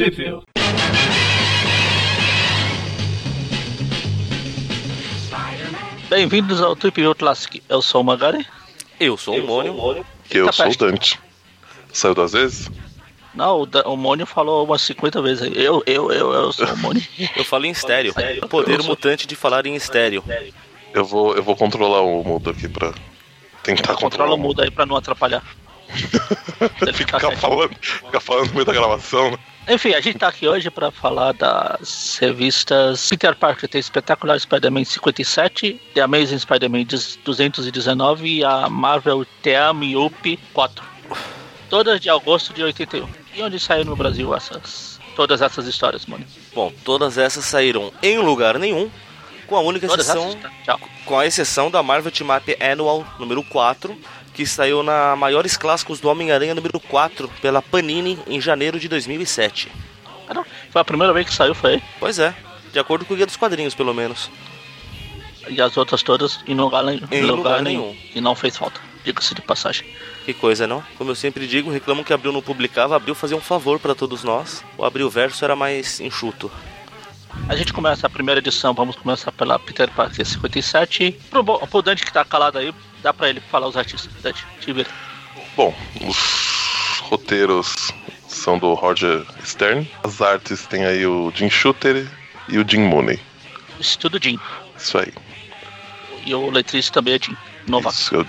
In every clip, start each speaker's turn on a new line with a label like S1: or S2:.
S1: Sheffield.
S2: Bem-vindos ao Trip View Classic. Eu sou o Magari.
S3: Eu sou o Mônio.
S4: Que eu
S2: Tá
S4: sou o
S2: perto.
S4: Dante. Saiu duas vezes?
S2: Não, o, Da- o Mônio falou umas 50 vezes. Eu, eu, eu, eu sou o Mônio.
S3: Eu falo em estéreo. Poder mutante de falar em estéreo.
S4: Eu vou, eu vou controlar o mudo aqui pra tentar
S2: Controla
S4: controlar
S2: o mudo aí pra não atrapalhar. Ele fica
S4: Ficar
S2: quietinho.
S4: falando, ficar falando no meio da gravação, né?
S2: Enfim, a gente tá aqui hoje pra falar das revistas Peter Parker tem Espetacular Spider-Man 57, The Amazing Spider-Man 219 e a Marvel Team Up 4. Todas de agosto de 81. E onde saiu no Brasil essas todas essas histórias, mano?
S3: Bom, todas essas saíram em lugar nenhum, com a única
S2: Todas
S3: exceção,
S2: essas? Tá,
S3: com a exceção da Marvel Team Up Annual número 4, que saiu na Maiores Clássicos do Homem-Aranha número 4 pela Panini em janeiro de 2007.
S2: Ah, não. Foi a primeira vez que saiu, foi.
S3: Pois é, de acordo com o Guia dos Quadrinhos, pelo menos.
S2: E as outras todas em lugar, nenhum-
S3: Em lugar nenhum.
S2: E não fez falta. Diga-se de passagem.
S3: Que coisa, não? Como eu sempre digo, reclamam que Abril não publicava, Abril fazia um favor pra todos nós. O Abril Verso era mais enxuto.
S2: A gente começa a primeira edição, vamos começar pela Peter Parker 57. Pro, pro Dante que tá calado aí, dá pra ele falar os artistas. Te vira.
S4: Bom, os roteiros são do Roger Stern. As artes tem aí o Jim Shooter e o Jim Mooney.
S2: Isso tudo Jim.
S4: Isso aí.
S2: E o letrista também é Jim. Nova.
S4: Isso, eu-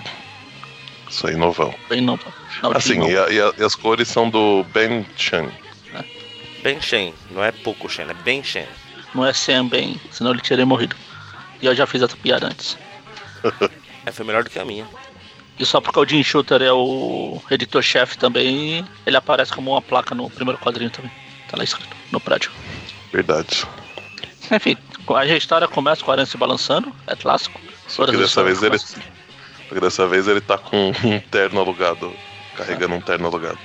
S4: isso aí, novão.
S2: Bem nova. Não,
S4: Assim, e, a- e a- e as cores ssão do Ben Chan.
S3: Ben Shen, não é pouco Shen, é Ben Shen.
S2: Não é Sam bem, senão ele teria morrido. E eu já fiz essa piada antes.
S3: É, foi melhor do que a minha.
S2: E só porque o Jim Shooter é o editor-chefe também, ele aparece como uma placa no primeiro quadrinho também. Tá lá escrito, no prédio.
S4: Verdade.
S2: Enfim, a história começa com o Aranha se balançando, é clássico.
S4: Só que dessa vez ele. Só que dessa vez ele tá com um terno alugado. Carregando um terno alugado.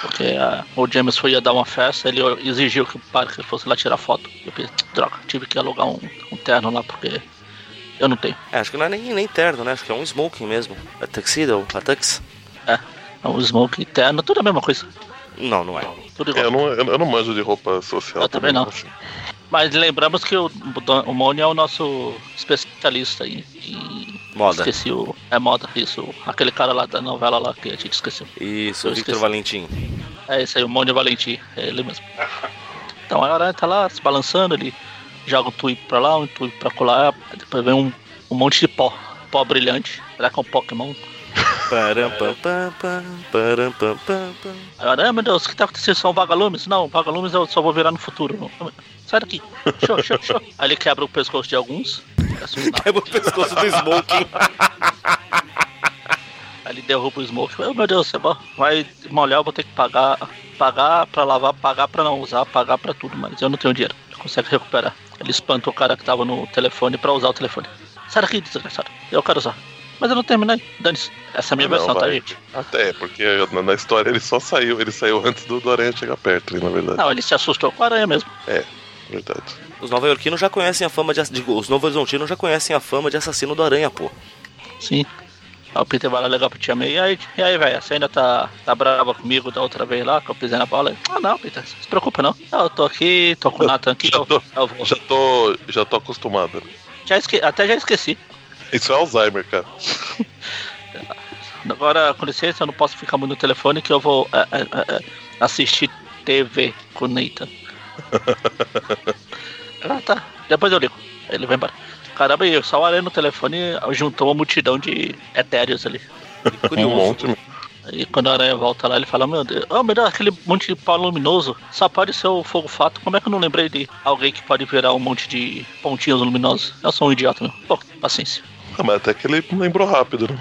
S2: Porque a- o James foi ia dar uma festa, ele exigiu que o Parker fosse lá tirar foto. Eu pensei, droga, tive que alugar um, um terno lá porque eu não tenho.
S3: É, acho que não é nem, nem terno, né? Acho que é um smoking mesmo. É tuxedo, a tux?
S2: É, um smoke terno, tudo a mesma coisa.
S3: Não, não é.
S2: Tudo
S4: É,
S2: igual.
S4: eu, não, eu, não manjo de roupa social.
S2: Eu também não.
S4: assim.
S2: Mas lembramos que o, o Moni é o nosso especialista em, em
S3: Moda.
S2: Esqueci o. É moda, isso. Aquele cara lá da novela lá que a gente esqueceu.
S3: Isso,
S2: Eu
S3: Victor. Valentim.
S2: É esse aí, o Mônio Valentim, é ele mesmo. Então a aranha tá lá se balançando, ele joga um tweet pra lá, um tweet pra colar, depois vem um, um monte de pó, pó brilhante. Será que é um Pokémon?
S3: Param, pam, pam, pam, param, pam, pam, pam.
S2: Aí a aranha, meu Deus, o que tá acontecendo? São vagalumes? Não, vagalumes eu só vou virar no futuro. Sai daqui. Show, show, show. Aí ele quebra o pescoço de alguns.
S3: Quebra o pescoço do smoking.
S2: Aí ele derruba o smoke. Oh, meu Deus, você vai molhar, eu vou ter que pagar. Pagar pra lavar, pagar pra não usar, pagar pra tudo, mas eu não tenho dinheiro. Consegue recuperar. Ele espanta o cara que tava no telefone pra usar o telefone. Sai daqui, desgraçado. Eu quero usar. Mas eu não terminei. Dane-se. Essa é a minha
S4: Ah, não,
S2: versão, tá, gente?
S4: Até, porque na, história ele só saiu. Ele saiu antes do, do Aranha chegar perto, ali, na verdade.
S2: Não, ele se assustou com a aranha mesmo.
S4: É, verdade.
S3: Os nova-iorquinos já conhecem a fama de... digo, Os novo-horizontinos já conhecem a fama de assassino do aranha, pô.
S2: Sim. Aí o Peter vai lá legal pro Tia May. E aí, e aí velho, você ainda tá, tá brava comigo da outra vez lá, que eu pisei na bola? Ah, não, Peter, não se preocupa não. Ah, Eu tô aqui, tô com o Nathan aqui,
S4: Já
S2: eu,
S4: tô,
S2: eu vou.
S4: já tô, já tô acostumado.
S2: Já esque... Até já esqueci.
S4: Isso é Alzheimer, cara.
S2: Agora, com licença, eu não posso ficar muito no telefone que eu vou é, é, é, assistir TV com o Nathan. ah, tá. Depois eu ligo. Ele vai embora. Caramba, e só o Aranha no telefone juntou uma multidão de etéreos ali.
S4: Um
S3: curioso.
S4: monte. meu.
S2: E quando a aranha volta lá, ele fala, meu Deus, oh meu Deus, aquele monte de pau luminoso só pode ser o fogo fato. Como é que eu não lembrei de alguém que pode virar um monte de pontinhos luminosos? Eu sou um idiota, meu. Pô, paciência.
S4: Ah, mas até que ele lembrou rápido, né?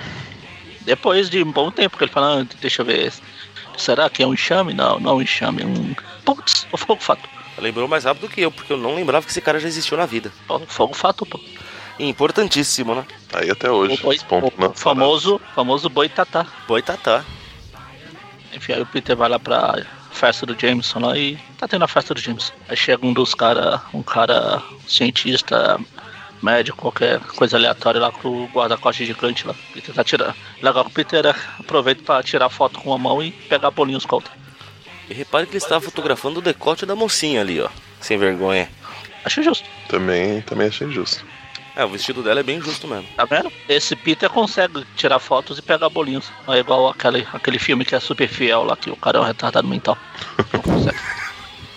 S2: Depois de um bom tempo que ele fala, ah, deixa eu ver. Será que é um enxame? Não, não é um enxame, é um. Putz, o fogo fato.
S3: Lembrou mais rápido que eu, porque eu não lembrava que esse cara já existiu na vida.
S2: Fogo fato, pô.
S3: Importantíssimo, né?
S4: Aí até hoje.
S2: O, boi, o
S4: na
S2: famoso, famoso boi tatá.
S3: Boitatá.
S2: Enfim, aí o Peter vai lá pra festa do Jameson lá e tá tendo a festa do Jameson. Aí chega um dos caras, um cara cientista, médico, qualquer coisa aleatória lá com o guarda-costas gigante lá. O Peter tá tirando. Legal que o Peter aproveita pra tirar foto com uma mão e pegar bolinhos com a outra.
S3: E repare que ele estava fotografando o decote da mocinha ali, ó. Sem vergonha.
S2: Acho justo.
S4: Também, também achei justo.
S3: É, o vestido dela é bem justo mesmo.
S2: Tá vendo? Esse Peter consegue tirar fotos e pegar bolinhos. Não é igual aquele, aquele filme que é super fiel lá, que o cara é um retardado mental. Não consegue.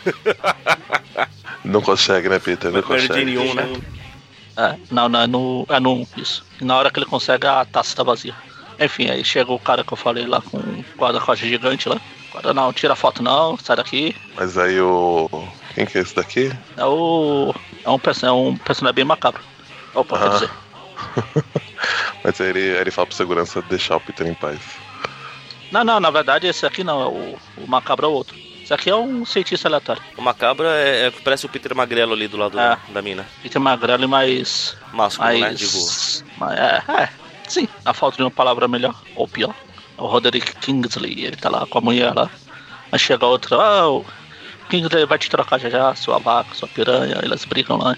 S4: Não consegue, né, Peter? Não
S3: Mary
S4: consegue.
S3: 1, né?
S2: É, não, não, é no, é no 1, isso. E na hora que ele consegue, a taça tá vazia. Enfim, aí chega o cara que eu falei lá com o guarda-costas gigante lá. Guarda, não, tira foto não, sai daqui.
S4: Mas aí o. Quem que é esse daqui?
S2: É o. É um, perso- é um personagem bem macabro. Opa, quer
S4: Ah.
S2: dizer.
S4: Mas aí ele, ele fala pro segurança deixar o Peter em paz.
S2: Não, não, na verdade esse aqui não, é o, o macabro é o outro. Esse aqui é um cientista aleatório.
S3: O macabra é, é- parece o Peter Magrelo ali do lado
S2: É.
S3: da mina.
S2: Peter magrelo e mais.
S3: Másculo, né?
S2: mais.
S3: Digo.
S2: mais- é, é, sim, a falta de uma palavra melhor, ou pior. É o Roderick Kingsley, ele tá lá com a mulher lá. Aí chega outra, ah, o Kingsley vai te trocar já já, sua vaca, sua piranha, elas brigam lá.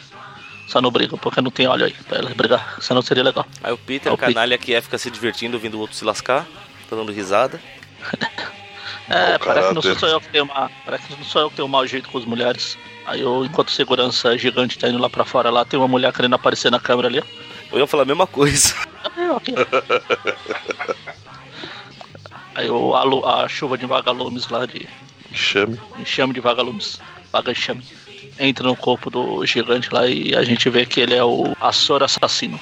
S2: Só não brigam porque não tem óleo aí pra elas brigar, senão seria legal.
S3: Aí o Peter,
S2: É o
S3: canalha que é, fica se divertindo, ouvindo o outro se lascar, tá dando risada.
S2: É,
S4: Mau
S2: parece que não sou eu que tenho uma. Parece que não sou eu que tenho um mau jeito com as mulheres. Aí eu, enquanto segurança gigante tá indo lá pra fora lá, tem uma mulher querendo aparecer na câmera ali.
S3: Eu ia falar a mesma coisa.
S2: Eu aqui. Aí o, a, a chuva de vagalumes lá de.
S4: Chame.
S2: enxame de vagalumes. Vaga enxame. Entra no corpo do gigante lá e a gente vê que ele é o Açor assassino.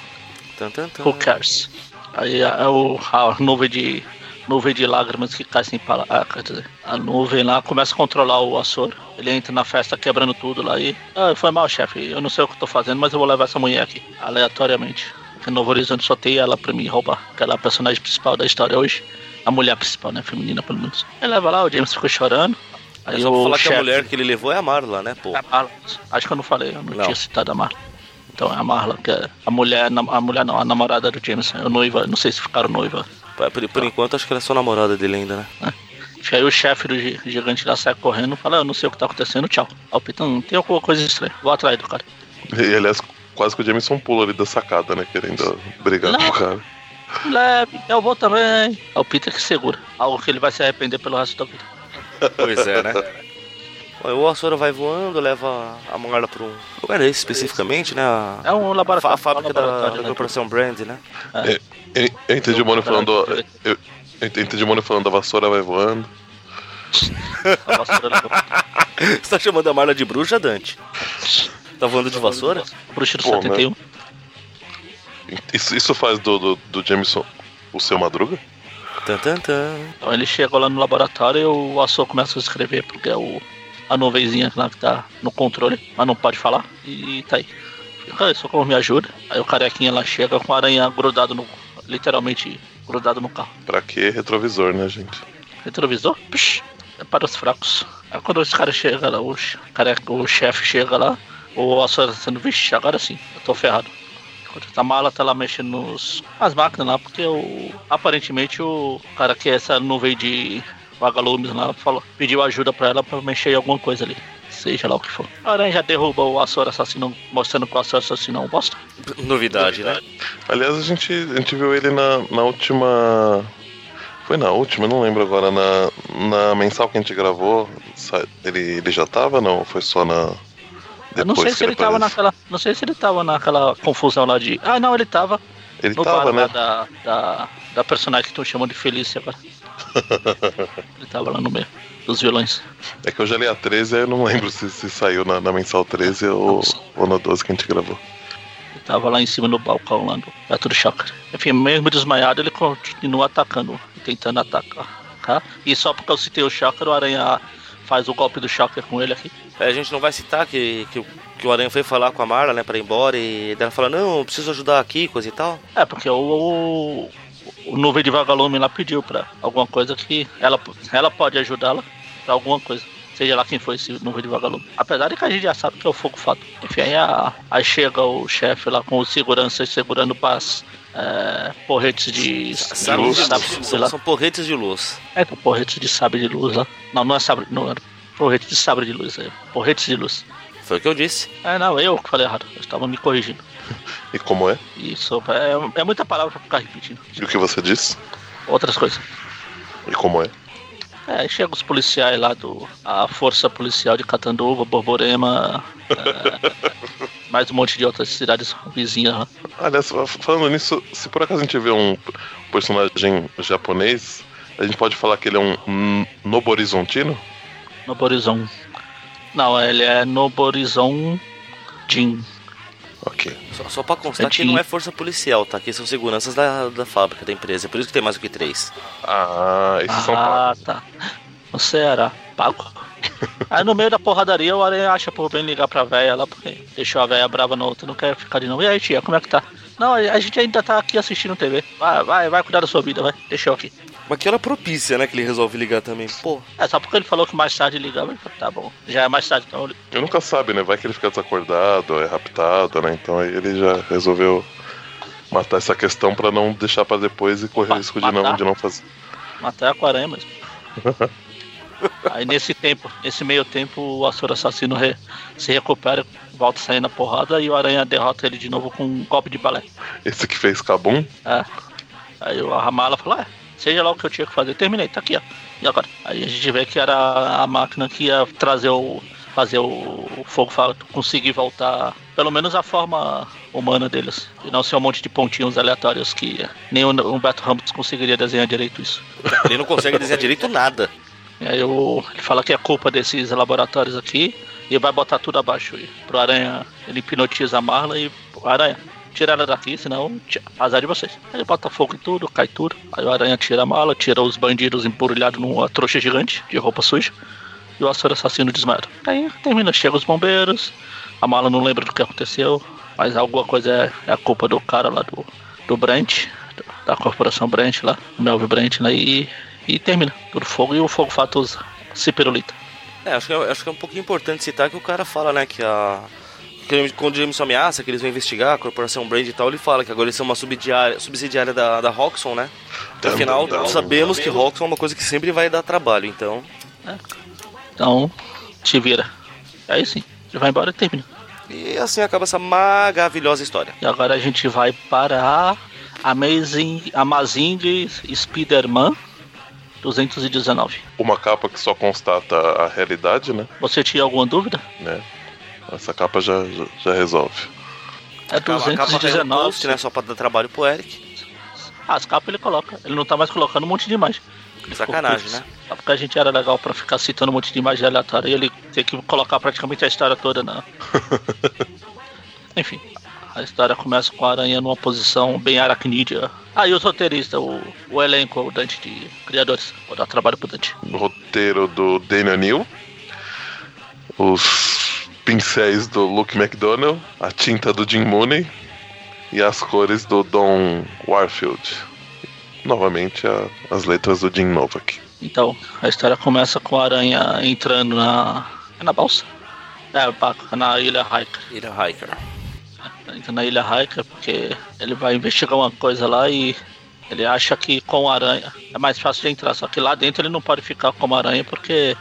S3: Tan, tan, tan.
S2: Who cares? Aí é o, a nuvem de. Nuvem de lágrimas que cai sem palavras. Ah, quer dizer, a nuvem lá começa a controlar o Açor. Ele entra na festa quebrando tudo lá e. Ah, foi mal, chefe. Eu não sei o que eu tô fazendo, mas eu vou levar essa mulher aqui. Aleatoriamente. Porque Novo Horizonte só tem ela pra me roubar. Que ela é a personagem principal da história hoje. A mulher principal, né? Feminina, pelo menos. Ele leva lá, o James ficou chorando.
S3: É
S2: Aí
S3: só pra
S2: o
S3: falar que a
S2: chefe-
S3: mulher que ele levou é a Marla, né, pô?
S2: é a Marla. Acho que eu não falei, eu não,
S3: Não.
S2: tinha citado a Marla. Então é a Marla, que é a mulher, a mulher não, a namorada do James, a noiva, não sei se ficaram noiva.
S3: Por, por enquanto, acho que ela é só namorada dele ainda, né?
S2: Acho que aí o chefe do gi- gigante lá sai correndo e fala, eu não sei o que tá acontecendo, tchau. Aí o "Hum, tem alguma coisa estranha, vou atrás do cara.
S4: E aliás, quase que o Jameson pula ali da sacada, né? Querendo brigar
S2: Não.
S4: com o cara.
S2: Leve, eu vou também. É o Peter que segura, algo que ele vai se arrepender pelo resto da vida.
S3: Pois é, né? Bom, O Açora vai voando, leva a Marla pra um lugar esse especificamente, né? A,
S2: É um laboratório.
S3: a fábrica da,
S2: laboratório,
S3: da
S2: né?
S3: corporação Brand, né?
S4: Eu, eu entendi o Mônio falando. Eu, eu entendi o Mônio falando a vassoura vai voando.
S2: A vassoura.
S3: Você tá chamando a Marla de bruxa, Dante? Tá voando de vassoura?
S2: Bruxa do
S4: Pô, né?
S2: 71.
S4: Isso, isso faz do, do, do Jameson o seu Madruga?
S2: Então ele chega lá no laboratório e o Açor começa a escrever, porque é o, a nuvenzinha lá que tá no controle, mas não pode falar, e tá aí. Fica, socorro, me ajuda. Aí o carequinha lá chega com a aranha grudado no. literalmente grudado no carro.
S4: Pra que retrovisor, né, gente?
S2: Retrovisor? Psh, é para os fracos. Aí quando esse cara chega lá, o, careca, o chefe chega lá, o Açor tá sendo, vixe, agora sim, eu tô ferrado. Enquanto a mala tá lá mexendo nos, nas máquinas lá, porque o, aparentemente o cara que é essa nuvem de vagalumes lá falou, pediu ajuda pra ela pra mexer em alguma coisa ali. Seja lá o que for. A aranha já derruba o Açor assassino, mostrando que o Açor assassino é um bosta.
S3: Novidade, né?
S4: Aliás, a gente, a gente viu ele na, na última. Foi na última, eu não lembro agora. Na, na mensal que a gente gravou, ele, ele já tava? Não? Foi só na.
S2: Eu não sei
S4: depois
S2: se
S4: que
S2: ele tava naquela. Não sei se ele tava naquela confusão lá de. Ah não, ele tava.
S4: Ele
S2: no
S4: tava,
S2: bar
S4: né?
S2: da, da, da personagem que estão chamando de Felícia agora. ele tava lá no meio dos vilões.
S4: É que eu já li a 13, aí eu não lembro se, se saiu na, na mensal 13 ou, ou na 12 que a gente gravou.
S2: Ele tava lá em cima no balcão lá do Shocker. Enfim, mesmo desmaiado, ele continua atacando, tentando atacar. Tá? E só porque eu citei o Shocker, o Aranha faz o golpe do Shocker com ele aqui.
S3: É, a gente não vai citar que, que, o- que o Aranha foi falar com a Marla, né, pra ir embora, e ela fala, não, eu preciso ajudar aqui, coisa e tal.
S2: É, porque o, o, o nuvem de vagalume lá pediu pra alguma coisa que ela, ela pode ajudá-la pra alguma coisa. Seja lá quem foi esse nuvem de vagalume. Apesar de que a gente já sabe que é o fogo fato. Enfim, aí, a- aí chega o chefe lá com os seguranças segurando paz. É, porretes de, de
S3: Sabe
S2: luz,
S3: de
S2: sabe,
S3: luz.
S2: sei
S3: São,
S2: lá.
S3: são porretes de luz.
S2: É, com porretes de sabre de luz lá. Não, não é sabre, não era porrete de sabre de luz, é porretes de luz.
S3: Foi o que eu disse.
S2: É, não, eu que falei errado, eu estava me corrigindo.
S4: E como é?
S2: Isso é, é muita palavra pra ficar repetindo.
S4: E o que você disse?
S2: Outras coisas.
S4: E como é?
S2: É, aí chega os policiais lá do. A Força Policial de Catanduva, Borborema. é, mais um monte de outras cidades vizinhas lá.
S4: Aliás, falando nisso, se por acaso a gente vê um personagem japonês, a gente pode falar que ele é um Noborizontino?
S2: Noborizon. Não, ele é Noborizon Jin.
S4: Ok.
S3: Só, só pra constar que não é força policial, tá? Que são seguranças da, da fábrica, da empresa. É por isso que tem mais do que três.
S4: Ah, esses são
S2: Ah,
S4: pagos.
S2: tá. Você era pago. Aí no meio da porradaria o Aranha acha por bem ligar pra véia lá, porque deixou a véia brava no outro, não quer ficar de novo. E aí, tia, como é que tá? Não, a gente ainda tá aqui assistindo TV. Vai, vai, vai cuidar da sua vida, vai. Deixa eu aqui.
S3: Mas que hora propícia, né? Que ele resolve ligar também. Pô,
S2: É, só porque ele falou que mais tarde ligava, ele falou, tá bom. Já é mais tarde, então eu.
S4: Eu nunca sabe, né? Vai que ele fica desacordado, é raptado, né? Então aí ele já resolveu matar essa questão pra não deixar pra depois e correr
S2: Ma-
S4: risco de não, de não fazer.
S2: Matar com a aranha mesmo. Aí nesse tempo, nesse meio tempo, o Açor Assassino re- se recupera, volta a sair na porrada e o Aranha derrota ele de novo com um golpe de balé.
S4: Esse que fez Kabum,
S2: É. Aí o Ramala fala, é, seja lá o que eu tinha que fazer, terminei, tá aqui, ó. E agora? Aí a gente vê que era a máquina que ia trazer o. fazer o, o fogo conseguir voltar, pelo menos a forma humana deles. E não ser um monte de pontinhos aleatórios que nem o Humberto Ramos conseguiria desenhar direito isso.
S3: ele não consegue desenhar direito nada.
S2: E aí o, ele fala que é culpa desses laboratórios aqui e vai botar tudo abaixo. E pro Aranha, ele hipnotiza a Marla e Aranha, tira ela daqui, senão azar de vocês. Aí bota fogo em tudo, cai tudo. Aí o Aranha tira a mala, tira os bandidos embrulhados numa trouxa gigante de roupa suja. E o Açor Assassino desmaiado. Aí termina, chega os bombeiros. A mala não lembra do que aconteceu, mas alguma coisa é, é a culpa do cara lá do, do Brent, da corporação Brent lá, o Melvin Brent lá, e, e termina. Tudo fogo e o fogo fato se pirulita.
S3: É, acho que é, acho que é um pouquinho importante citar que o cara fala, né, que a. Que quando o Jameson ameaça que eles vão investigar a corporação Brand e tal, ele fala que agora eles são uma subsidiária, subsidiária da, da Roxxon, né?
S4: Dum,
S3: Afinal,
S4: dum, dum.
S3: sabemos que Roxxon é uma coisa que sempre vai dar trabalho, então.
S2: Então, te vira. Aí sim, ele vai embora e termina.
S3: E assim acaba essa maravilhosa história.
S2: E agora a gente vai para a Amazing, Amazing Spider-Man 219.
S4: uma capa que só constata a realidade, né?
S2: Você tinha alguma dúvida?
S4: né? Essa capa já, já, já resolve.
S2: É
S3: Acaba- acaba caindo
S2: 219.
S3: post, né? Só pra dar trabalho pro Eric.
S2: Ah, as capas ele coloca. Ele não tá mais colocando um monte de imagem. Ele
S3: Sacanagem, né?
S2: Só porque a gente era legal pra ficar citando um monte de imagem aleatória e ele ter que colocar praticamente a história toda na. Enfim. A história começa com a aranha numa posição bem aracnídea. Ah, e os roteiristas, o, o elenco, o Dante de criadores. Vou dar trabalho pro Dante.
S4: O roteiro do Daniel Neal, os pincéis do Luke McDonnell, a tinta do Jim Mooney e as cores do Don Warfield. Novamente a- as letras do Jim Novak.
S2: Então, a história começa com a aranha entrando na. É na balsa? É, na Ilha Hiker.
S3: Ira Hiker.
S2: entra na Ilha Hiker porque ele vai investigar uma coisa lá e ele acha que com a aranha é mais fácil de entrar. Só que lá dentro ele não pode ficar como aranha porque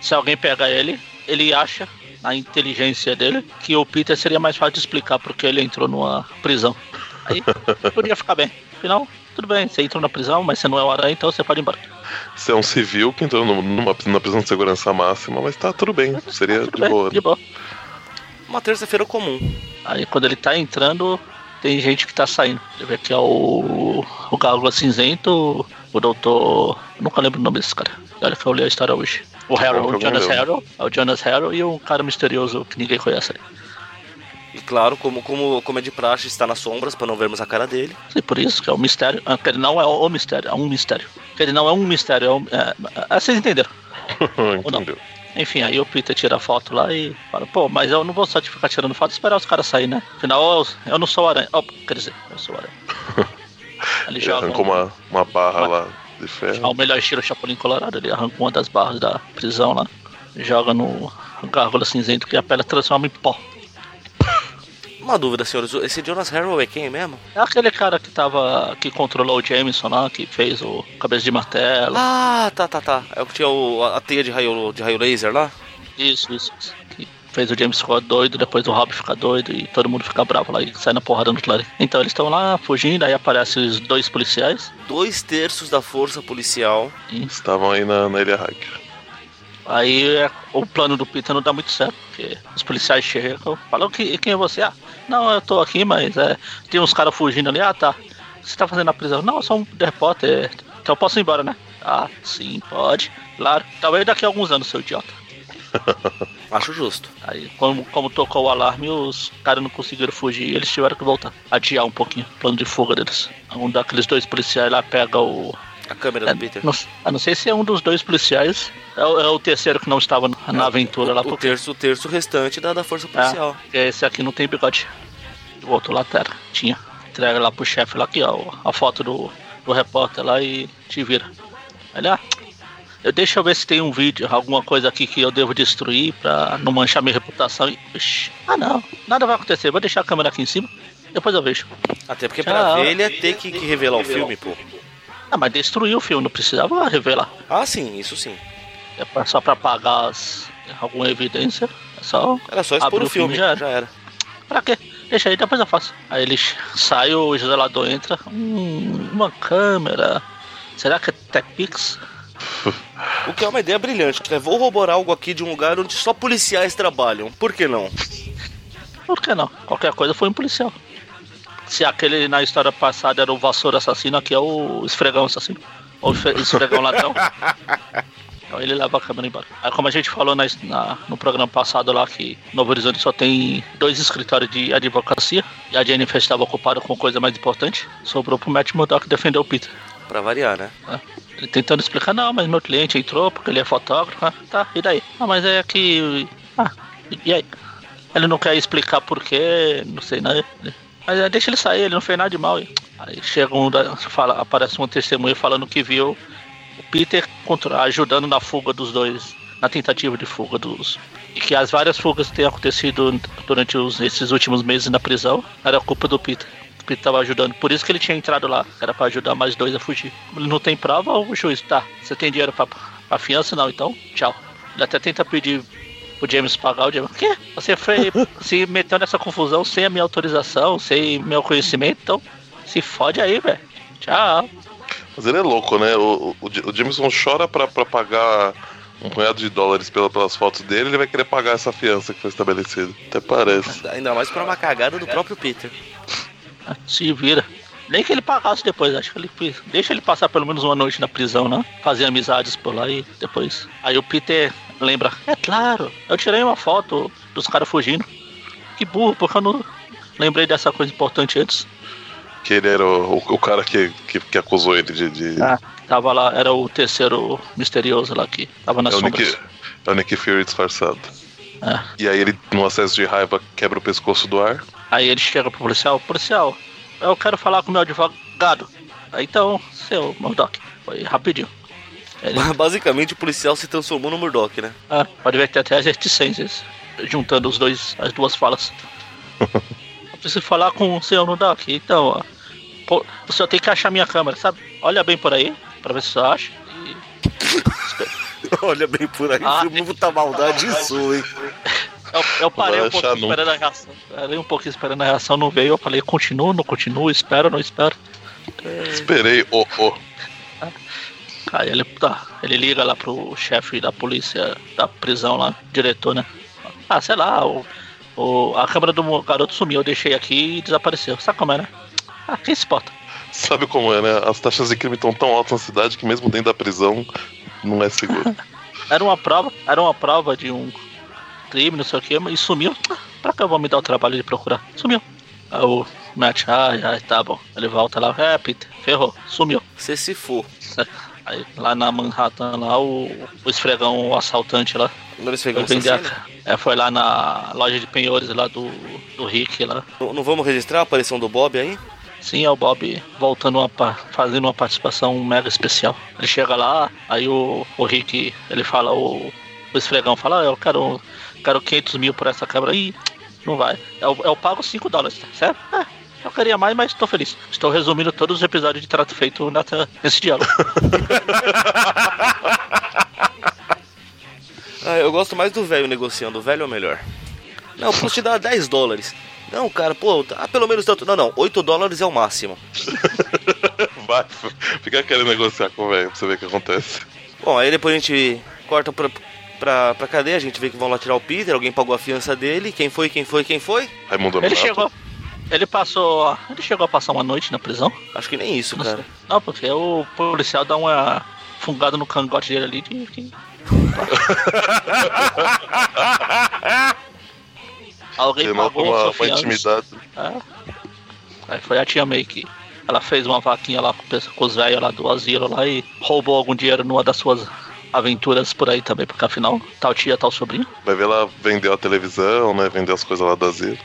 S2: se alguém pega ele, ele acha na inteligência dele que o Peter seria mais fácil de explicar porque ele entrou numa prisão. Aí podia ficar bem. Afinal, tudo bem, você entrou na prisão, mas você não é o aranha, então você pode ir embora.
S4: Você é um civil que entrou numa, numa, prisão de segurança máxima, mas tá tudo bem. Seria
S2: Tudo
S4: de
S2: bem,
S4: boa.
S2: de boa.
S3: Uma terça-feira comum.
S2: Aí quando ele tá entrando, tem gente que tá saindo. Você vê que é o, o Gárgula Cinzento, o doutor. Nunca lembro o nome desse cara. Olha que eu li a história hoje. O Harrow,
S4: que
S2: o Jonas. Harrow, é o Jonas Harrow e um cara misterioso que ninguém conhece ali.
S3: E claro, como, como, como é de praxe, está nas sombras para não vermos a cara dele.
S2: E por isso que é um mistério. Ah, que ele não é o mistério, é um mistério. Que ele não é um mistério, é um. É, é, vocês entenderam?
S4: Entendeu?
S2: Enfim, aí o Peter tira a foto lá e fala, pô, mas eu não vou só te ficar tirando foto e esperar os caras saírem, né? Afinal, eu, eu não sou o aranha. Oh, quer dizer, eu sou o aranha. Ele
S4: Ele
S2: joga.
S4: arrancou
S2: um-
S4: uma, uma barra
S2: Uma-
S4: lá de ferro.
S2: ao melhor estilo Chapolin Colorado. Ele arranca uma das barras da prisão lá, joga no gárgula cinzento que a pele transforma em pó.
S3: Uma dúvida, senhores. Esse Jonas Harrow é quem mesmo?
S2: É aquele cara que tava. que controlou o Jameson lá, que fez o cabeça de martelo.
S3: Ah, tá, tá, tá. É o que tinha o, a teia de raio, de raio laser lá?
S2: Isso, isso, isso. Que fez o James ficar doido, depois o Rob ficar doido e todo mundo fica bravo lá e sai na porrada no Clarim. Então eles estão lá fugindo, aí aparecem os dois policiais.
S3: Dois terços da força policial.
S2: E
S4: Estavam aí na, na Ilha Hacker.
S2: aí é, o plano do Peter não dá muito certo, porque os policiais chegam, falam que quem é você? Ah, não, eu tô aqui, mas é, tem uns caras fugindo ali. Ah, tá. Você tá fazendo na prisão? Não, eu sou um repórter. Então eu posso ir embora, né? Ah, sim, pode. Claro. Talvez daqui a alguns anos, seu idiota.
S3: Acho justo.
S2: Aí, como, como tocou o alarme, os caras não conseguiram fugir eles tiveram que voltar. Adiar um pouquinho o plano de fuga deles. Um daqueles dois policiais lá pega o.
S3: A câmera
S2: É,
S3: do Peter.
S2: não, ah, não sei se é um dos dois policiais. É o, é o terceiro que não estava na, na aventura lá.
S3: O
S2: Porque,
S3: terço, o terço restante da, da força policial.
S2: é, esse aqui não tem bigode. O outro lá era. Tinha. Entrega lá pro chefe lá aqui, ó. A foto do, do repórter lá e te vira. Ah, eu, deixa eu ver se tem um vídeo, alguma coisa aqui que eu devo destruir pra não manchar minha reputação. E, ah não, nada vai acontecer. Vou deixar a câmera aqui em cima, depois eu vejo.
S3: Até porque pra
S2: Tchau.
S3: ver ele ia ter que, que revelar o filme, pô.
S2: Ah, mas destruiu o filme, não precisava revelar.
S3: Ah, sim, isso sim.
S2: É pra- só pra pagar as, alguma evidência. É só.
S3: Era só expor o filme,
S2: já
S3: já
S2: era.
S3: era.
S2: Pra quê? Deixa aí, depois eu faço. Aí ele sai, o zelador entra. Hum, uma câmera. Será que é TechPix?
S3: O que é uma ideia brilhante, né? Vou roubar algo aqui de um lugar onde só policiais trabalham. Por que não?
S2: Por que não? Qualquer coisa foi um policial. Se aquele na história passada era o vassoura assassino, aqui é o esfregão assassino. Ou esfre- esfregão ladrão. Então ele leva a câmera embora. Aí como a gente falou na- na- no programa passado lá que Novo Horizonte só tem dois escritórios de advocacia e a Jennifer estava ocupada com coisa mais importante, sobrou pro Matt Murdock defender o Peter.
S3: Pra variar, né?
S2: né? Tentando explicar, não, mas meu cliente entrou porque ele é fotógrafo. Ah, tá, e daí? Ah, mas é que. Ah, e aí? Ele não quer explicar porquê, não sei, né? Mas é, deixa ele sair, ele não fez nada de mal. Aí chega um, fala, aparece um testemunho falando que viu o Peter contra, ajudando na fuga dos dois, na tentativa de fuga dos. E que as várias fugas que têm acontecido durante os, esses últimos meses na prisão era culpa do Peter. O Peter tava ajudando, por isso que ele tinha entrado lá, era pra ajudar mais dois a fugir. Ele não tem prova, o juiz, tá, você tem dinheiro pra, pra fiança? Não, então, tchau. Ele até tenta pedir o James pagar, o James, o quê? Você foi, se meteu nessa confusão sem a minha autorização, sem meu conhecimento, então se fode aí, velho. Tchau.
S4: Mas ele é louco, né? O, o, o Jameson chora pra, pra pagar um punhado de dólares pela, pelas fotos dele, ele vai querer pagar essa fiança que foi estabelecida. Até parece.
S3: Ainda mais por uma cagada do próprio Peter.
S2: Se vira. Nem que ele pagasse depois, acho que ele deixa ele passar pelo menos uma noite na prisão, né? Fazer amizades por lá e depois. Aí o Peter lembra, é claro, eu tirei uma foto dos caras fugindo. Que burro, porque eu não lembrei dessa coisa importante antes.
S4: Que ele era o, o, o cara que, que, que acusou ele de. de...
S2: Ah, tava lá, era o terceiro misterioso lá que tava nas
S4: é. Nick, é o Nick Fury disfarçado.
S2: É.
S4: E aí ele, num acesso de raiva, quebra o pescoço do ar.
S2: Aí ele chega pro policial, policial, eu quero falar com o meu advogado. Aí então, seu Murdock, foi rapidinho. Ele,
S3: Basicamente o policial se transformou no Murdoch, né?
S2: ah, pode ver que tem até as reticências, juntando os dois, as duas falas. eu preciso falar com o senhor Murdock, então, ó, pô, o senhor tem que achar minha câmera, sabe? Olha bem por aí, pra ver se você acha. E...
S3: Olha bem por aí,
S2: Ah.
S3: muita maldade isso, hein?
S2: Eu, eu parei um pouquinho
S4: nunca.
S2: esperando a reação. Parei um pouquinho esperando a reação, não veio. Eu falei, continuo, não continuo, espero, não espero.
S4: Esperei, oh, oh.
S2: Aí ele, tá, ele liga lá pro chefe da polícia da prisão lá, diretor, né? Ah, sei lá, o, o, a câmera do garoto sumiu, eu deixei aqui e desapareceu. Sabe como é, né? Ah, quem se importa?
S4: Sabe como é, né? As taxas de crime estão tão altas na cidade que mesmo dentro da prisão não é seguro.
S2: Era uma prova, era uma prova de um crime, não sei o que, e sumiu. Ah, Pra que eu vou me dar o trabalho de procurar? Sumiu. Aí o Matt, ai, ai, tá bom. Ele volta lá, é, Peter, ferrou, sumiu.
S3: Você se for.
S2: Aí lá na Manhattan, lá o, o esfregão, o assaltante lá, vender a, é, foi lá na loja de penhores lá do, do Rick lá.
S3: não, não vamos registrar a aparição do Bob aí?
S2: Sim, é o Bob voltando uma, pa- fazendo uma participação mega especial. Ele chega lá, aí o, o Rick, ele fala, o, o esfregão fala, ah, eu quero, quero 500 mil por essa câmera. Ih, não vai. Eu, eu pago 5 dólares, tá certo? É, eu queria mais, mas tô feliz. Estou resumindo todos os episódios de trato feito nessa- nesse diálogo.
S3: Ah, eu gosto mais do velho negociando. O velho é o melhor. Não, posso te dar 10 dólares. Não, cara, pô, tá, pelo menos tanto. Não, não, 8 dólares é o máximo.
S4: Vai, fica querendo negociar com o velho pra você ver o que acontece.
S3: Bom, aí depois a gente corta pra, pra, pra cadeia, a gente vê que vão lá tirar o Peter, alguém pagou a fiança dele. Quem foi, quem foi, quem foi?
S4: Raimundo
S2: Ele chegou. Ele passou. Ele chegou a passar uma noite na prisão?
S3: Acho que nem isso,
S2: Não
S3: cara.
S2: sei. Não, porque o policial dá uma fungada no cangote dele ali de. de- Alguém
S4: Denota
S2: pagou
S4: uma, uma
S2: fiança.
S4: intimidade.
S2: É. Aí foi a tia May que ela fez uma vaquinha lá com os velhos lá do asilo lá e roubou algum dinheiro numa das suas aventuras por aí também, porque afinal, tal tia, tal sobrinho,
S4: Vai ver lá, vendeu a televisão, né? Vendeu as coisas lá do asilo.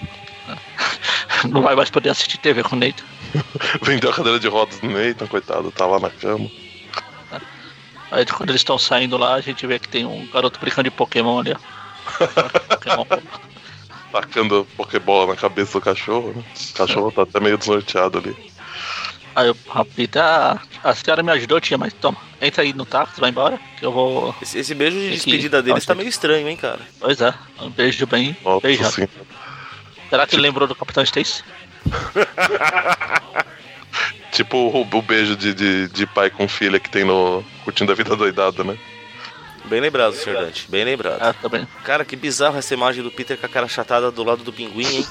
S2: não vai mais poder assistir TV com o Neito.
S4: Vendeu a cadeira de rodas do Nathan, coitado, tá lá na cama.
S2: Aí quando eles estão saindo lá, a gente vê que tem um garoto brincando de Pokémon ali, ó. Pokémon.
S4: Tacando Pokébola na cabeça do cachorro, né? O cachorro tá até meio desnorteado ali.
S2: Aí o Rapita, ah, a senhora me ajudou, tia, mas toma, entra aí no táxi, vai embora, que eu vou.
S3: Esse, esse beijo de despedida deles tá meio estranho, hein, cara.
S2: Pois é, um beijo bem
S4: Nossa
S2: beijado.
S4: sim.
S2: Será que ele lembrou do Capitão Stacy?
S4: Tipo o, o beijo de, de, de pai com filha que tem no Curtindo a Vida Doidada, né?
S3: Bem lembrado, Sr. Dante. Bem lembrado.
S2: É, também.
S3: Cara, que bizarro essa imagem do Peter com a cara chatada do lado do pinguim, hein?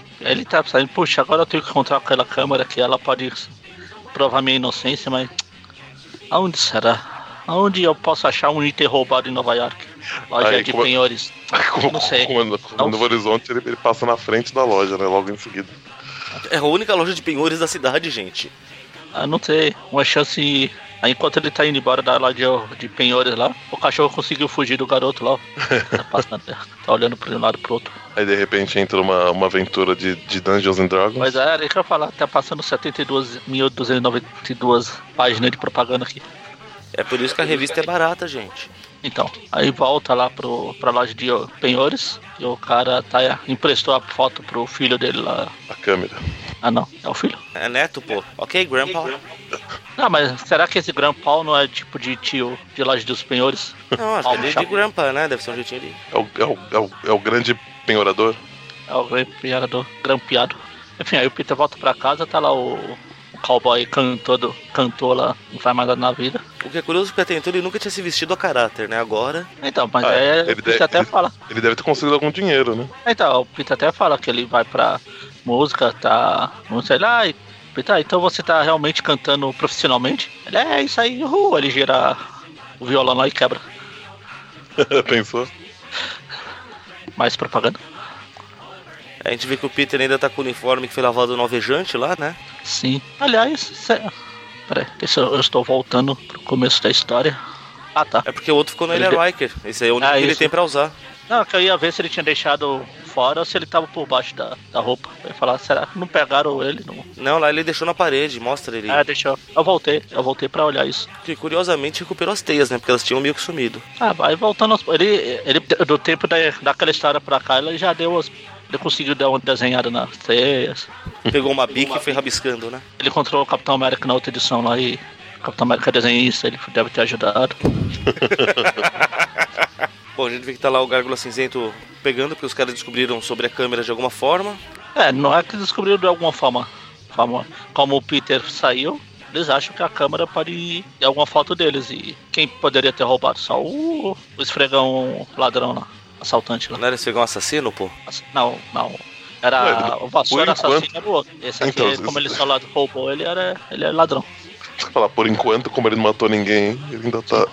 S2: Ele tá saindo, puxa, agora eu tenho que encontrar aquela câmera que ela pode provar minha inocência, mas. Aonde será? Aonde eu posso achar um item roubado em Nova York? Loja
S4: Aí,
S2: de
S4: como-
S2: penhores.
S4: Com,
S2: Não sei.
S4: com, com, com
S2: Não
S4: o Novo Horizonte ele, ele passa na frente da loja, né? Logo em seguida.
S3: É a única loja de penhores da cidade, gente.
S2: Ah, não sei. Uma chance. Aí, enquanto ele tá indo embora da loja de, de penhores lá, o cachorro conseguiu fugir do garoto lá. Tá, passando, tá olhando pra um lado e pro outro.
S4: Aí de repente entra uma, uma aventura de, de Dungeons and Dragons.
S2: Mas é, era isso que eu ia falar, tá passando 72.292 páginas de propaganda aqui.
S3: É por isso que a revista é barata, gente.
S2: Então, aí volta lá pro, pra loja de penhores e o cara tá, emprestou a foto pro filho dele lá.
S4: A câmera.
S2: Ah não, é o filho?
S3: É neto, pô. Ok, grandpa.
S2: Não, mas será que esse Grandpa não é tipo de tio de loja dos penhores?
S3: Não, acho que é de, grandpa, né? Deve ser um jeitinho de...
S4: É o, é o, é o, é o grande penhorador.
S2: É o grampeador, grampeado. Enfim, aí o Peter volta pra casa, tá lá o, o cowboy cantor, do, cantor lá, não faz mais nada na vida.
S3: O que é curioso porque até então ele nunca tinha se vestido a caráter, né? Agora...
S2: Então, mas
S4: Ah,
S2: é,
S4: ele
S2: o Peter
S4: deve-
S2: até
S4: ele-
S2: fala.
S4: Ele deve ter conseguido algum dinheiro, né?
S2: Então, o Peter até fala que ele vai pra música, tá. Não sei lá. E, Peter, ah, então você tá realmente cantando profissionalmente? Ele é isso aí, uhul. Ele gira o violão lá e quebra.
S4: Pensou?
S2: Mais propaganda.
S3: A gente vê que o Peter ainda tá com o uniforme que foi lavado no alvejante lá, né?
S2: Sim. Aliás, cê... peraí, eu, eu estou voltando pro começo da história. Ah tá.
S3: É porque o outro ficou no
S2: Ele
S3: Riker. Esse aí é o único
S2: Ah,
S3: que ele
S2: isso.
S3: tem pra usar.
S2: Não, que eu ia ver se ele tinha deixado fora ou se ele tava por baixo da, da roupa. Eu ia falar, será que não pegaram ele? Não.
S3: Não, lá ele deixou na parede, mostra ele.
S2: Ah, deixa eu. Eu voltei, eu voltei pra olhar isso.
S3: Que curiosamente recuperou as teias, né? Porque elas tinham meio que sumido.
S2: Ah, vai voltando aos. Ele, ele do tempo da, daquela história pra cá, ele já deu as. Ele conseguiu dar uma desenhada nas teias.
S3: Pegou uma bica e foi rabiscando, né?
S2: Ele encontrou o Capitão América na outra edição lá e. O Capitão América é desenhista, ele deve ter ajudado.
S3: Bom, a gente vê que tá lá o Gárgula Cinzento pegando, porque os caras descobriram sobre a câmera de alguma forma.
S2: É, não é que descobriram de alguma forma. forma como o Peter saiu, eles acham que a câmera pode ter alguma foto deles. E quem poderia ter roubado? Só o, o esfregão ladrão lá, assaltante lá.
S3: Não era um assassino, pô?
S2: Não, não. Era
S4: Ué,
S2: o vassoura
S4: enquanto-
S2: assassino era o outro. Esse aqui,
S4: Então,
S2: como
S4: isso-
S2: ele só roubou, ele era, ele é ladrão.
S4: Falar, por enquanto, como ele não matou ninguém, ele ainda tá.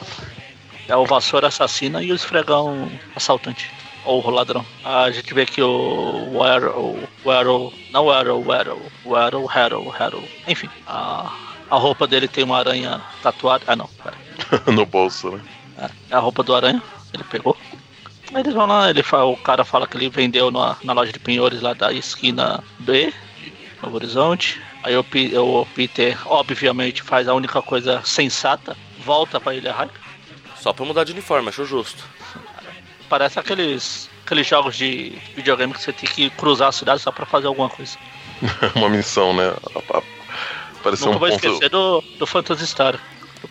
S2: É o vassoura assassina e o esfregão assaltante. Ou o ladrão. A gente vê que o, o Arrow, o Arrow, não o Arrow, o Arrow, o Arrow, Arrow, Arrow, enfim, a, a roupa dele tem uma aranha tatuada. Ah não, pera.
S4: no bolso, né?
S2: É a roupa do aranha, ele pegou. Aí eles vão lá, ele fala, o cara fala que ele vendeu na, na loja de penhores lá da esquina B, de Novo Horizonte. Aí o, o Peter, obviamente, faz a única coisa sensata, volta pra Ilha High.
S3: Só pra mudar de uniforme, achou justo.
S2: Parece aqueles, aqueles jogos de videogame que você tem que cruzar a cidade só pra fazer alguma coisa.
S4: Uma missão, né? Pareceu
S2: Nunca
S4: um
S2: vou
S4: ponto.
S2: esquecer do, do Phantasy Star.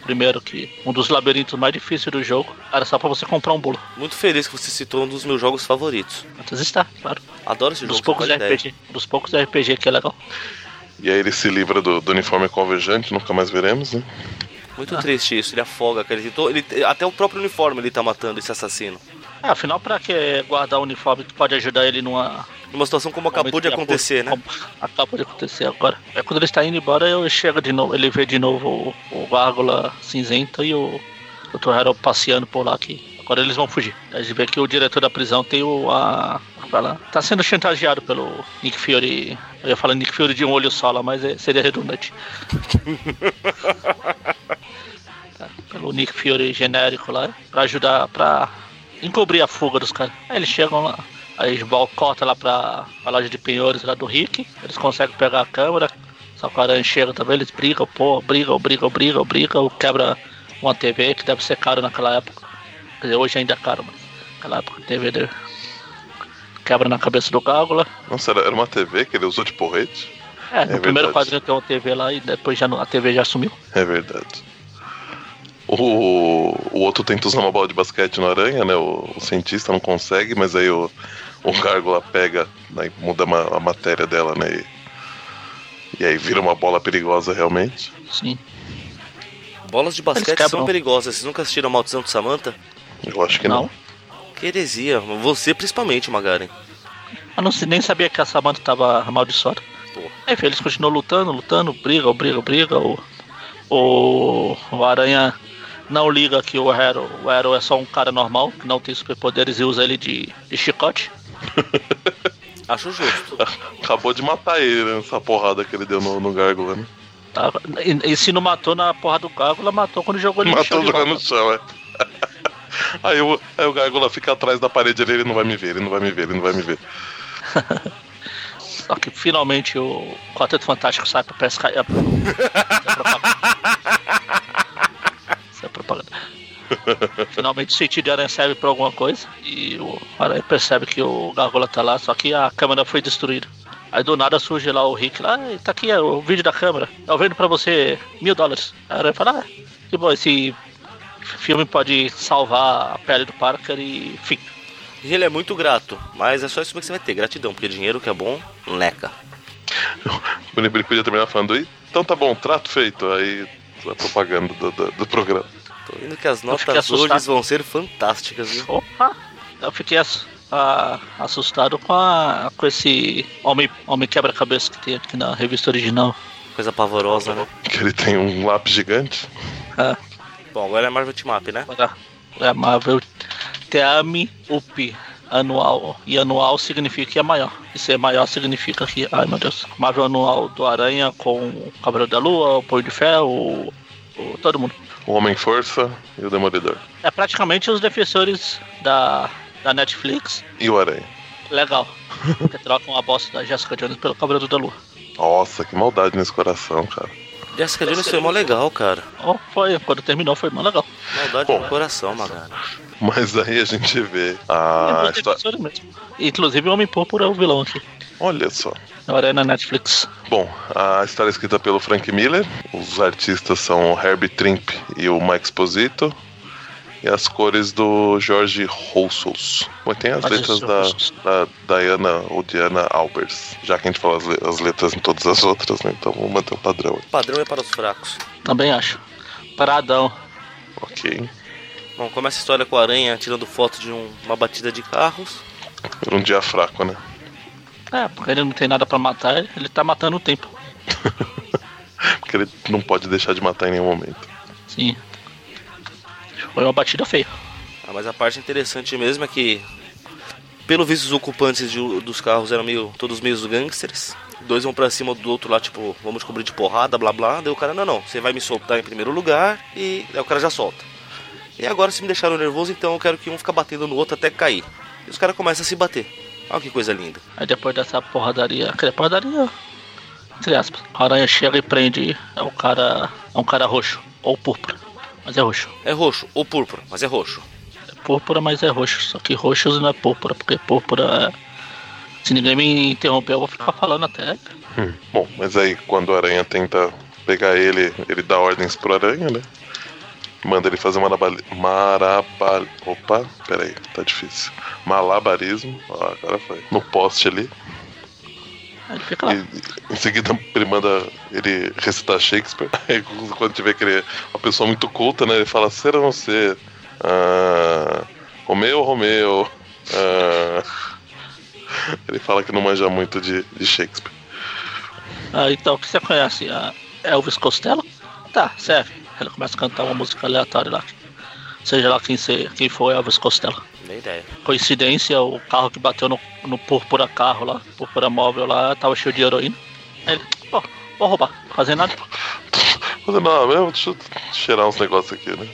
S2: primeiro, que um dos labirintos mais difíceis do jogo era só pra você comprar um bolo.
S3: Muito feliz que você citou um dos meus jogos favoritos.
S2: Antes está, claro.
S3: Adoro esse
S2: dos
S3: jogo.
S2: poucos RPG. Dos poucos RPG que é legal.
S4: E aí ele se livra do, do uniforme convergente, nunca mais veremos, né?
S3: Muito triste isso, ele afoga, cara. Ele tentou- ele- até o próprio uniforme ele tá matando esse assassino.
S2: É, afinal, pra que guardar o uniforme que pode ajudar ele numa.
S3: Numa situação como acabou de acontecer, né?
S2: Acabou de acontecer agora. É quando ele está indo embora, eu chego de novo. Ele vê de novo o, o Gárgula cinzento e o Dr. Harold passeando por lá aqui. Agora eles vão fugir. A gente vê que o diretor da prisão tem o. A, fala, tá sendo chantageado pelo Nick Fury. Eu ia falar Nick Fury de um olho só lá, mas é- seria redundante. Tá, pelo Nick Fury genérico lá, pra ajudar, pra encobrir a fuga dos caras. Aí eles chegam lá, aí eles bocotam lá pra a loja de penhores lá do Rick, eles conseguem pegar a câmera, só que o aranha chega também, eles brigam, pô, brigam, brigam, brigam, brigam, quebra uma TV que deve ser caro naquela época. Quer dizer, hoje ainda é caro, mas naquela época a TV dele quebra na cabeça do Gárgula.
S4: Nossa, era, era uma TV que ele usou de porrete?
S2: É, no
S4: É
S2: primeiro
S4: verdade.
S2: quadrinho tem uma TV lá e depois já a TV já sumiu.
S4: É verdade. O, o outro tenta usar uma bola de basquete no aranha, né? O, o cientista não consegue, mas aí o, o Gárgula pega, né, muda ma- a matéria dela, né? E, e aí vira uma bola perigosa realmente.
S2: Sim.
S3: Bolas de basquete são perigosas. Vocês nunca assistiram a Maldição de Samantha?
S4: Eu acho que não.
S2: Não.
S3: Que heresia. Você principalmente, Magaren.
S2: Eu não, nem sabia que a Samantha tava amaldiçoada. Aí eles continuam lutando, lutando, brigam, brigam, brigam. O, o, o Aranha não liga que o Arrow, o Arrow é só um cara normal, que não tem superpoderes e usa ele de, de chicote.
S3: Acho justo.
S4: Acabou de matar ele, né, essa porrada que ele deu no, no Gárgula, né?
S2: Tá? E, e se não matou na porra do Gárgula, matou quando jogou ele no
S4: Matou
S2: chão de
S4: jogando
S2: volta.
S4: no chão, é. Aí o, aí o Gárgula fica atrás da parede ali, ele não vai me ver, ele não vai me ver, ele não vai me ver.
S2: Só que finalmente o Quarteto Fantástico sai pra pescar. É, Isso é propaganda. Finalmente o sentido de aranha serve pra alguma coisa. E o aranha percebe que o Gargola tá lá, só que a câmera foi destruída. Aí do nada surge lá o Rick lá, "Ei, tá aqui é, o vídeo da câmera. Eu vendo pra você mil dólares. A aranha fala, ah, que bom, esse filme pode salvar a pele do Parker e fim.
S3: E ele é muito grato, mas é só isso que você vai ter, gratidão, porque dinheiro que é bom, leca.
S4: O Nibri podia terminar falando, "Ih, então tá bom, trato feito. Aí a propaganda do, do, do programa.
S3: Tô vendo que as notas hoje vão ser fantásticas, viu?
S2: Opa! Eu fiquei ass- a- assustado com, a, com esse homem, homem quebra-cabeça que tem aqui na revista original.
S3: Coisa pavorosa, né?
S4: Que ele tem um lápis gigante.
S2: É,
S3: Bom, agora é Marvel Team Up, né?
S2: agora é Marvel Team Up anual. E anual significa que é maior. E ser maior significa que. Ai meu Deus. Marvel anual do Aranha com o Cabelo da Lua, o Punho de Ferro, o, o- todo mundo.
S4: O Homem-Força e o Demolidor.
S2: É praticamente os defensores da, da Netflix.
S4: E o Aranha.
S2: Legal. que trocam a bosta da Jessica Jones pelo Cabelo da Lua.
S4: Nossa, que maldade nesse coração, cara.
S3: Jessica Jones foi mó legal, cara.
S2: Oh, foi, quando terminou foi mó legal.
S3: Maldade
S4: Bom.
S3: no coração, Magari.
S4: Mas aí a gente vê a história.
S2: Inclusive o Homem Púrpura é o vilão aqui.
S4: Olha só.
S2: Agora é na Netflix.
S4: Bom, a história é escrita pelo Frank Miller. Os artistas são o Herbie Trimp e o Mike Esposito. E as cores do Jorge Roussos. Tem as
S2: Jorge
S4: letras da,
S2: Roussos.
S4: da Diana ou Diana Albers. Já que a gente falou as, le- as letras em todas as outras, né? Então vamos manter o padrão
S3: O padrão é para os fracos.
S2: Também acho. Paradão.
S4: Ok.
S3: Bom, começa a história com a aranha tirando foto de um- uma batida de carros.
S4: Era um dia fraco, né?
S2: É, porque ele não tem nada pra matar, ele tá matando o tempo.
S4: Porque ele não pode deixar de matar em nenhum momento.
S2: Sim. Foi uma batida feia.
S3: Ah, mas a parte interessante mesmo é que, pelo visto, os ocupantes de- dos carros eram meio, todos meio gangsters. Dois vão pra cima do outro lá, tipo, vamos cobrir de porrada, blá blá. Daí o cara, não, não, você vai me soltar em primeiro lugar. E aí o cara já solta. E agora, se me deixaram nervoso, então eu quero que um fica batendo no outro até cair. E os caras começam a se bater. Olha que coisa linda.
S2: Aí depois dessa porradaria, aquela porradaria, entre aspas, a aranha chega e prende, é o cara, é um cara roxo, ou púrpura, mas é roxo.
S3: É roxo ou púrpura, mas é roxo.
S2: É púrpura, mas é roxo, só que roxo não é púrpura, porque púrpura é... Se ninguém me interromper, eu vou ficar falando até.
S4: Hum, Bom, mas aí quando o Aranha tenta pegar ele, ele dá ordens pro Aranha, né? Manda ele fazer marabali... marabal... Opa, peraí, tá difícil. Malabarismo. Ó, agora foi. No poste ali.
S2: Aí ele fica lá.
S4: E, em seguida ele manda ele recitar Shakespeare. Aí quando tiver que ele é uma pessoa muito culta, né? Ele fala, ser ou não ser? Ah, Romeu, Romeu. Ah, ele fala que não manja muito de, de Shakespeare.
S2: Ah, então, que você conhece? A Elvis Costello? Tá, serve. Ele começa a cantar uma música aleatória lá. Seja lá quem, se, quem for Elvis Costello.
S3: Nem ideia.
S2: Coincidência, o carro que bateu no, no púrpura carro lá, púrpura móvel lá, tava cheio de heroína. Aí ele, pô, vou roubar, fazer nada.
S4: Mas não, mesmo, deixa eu cheirar uns negócios aqui, né?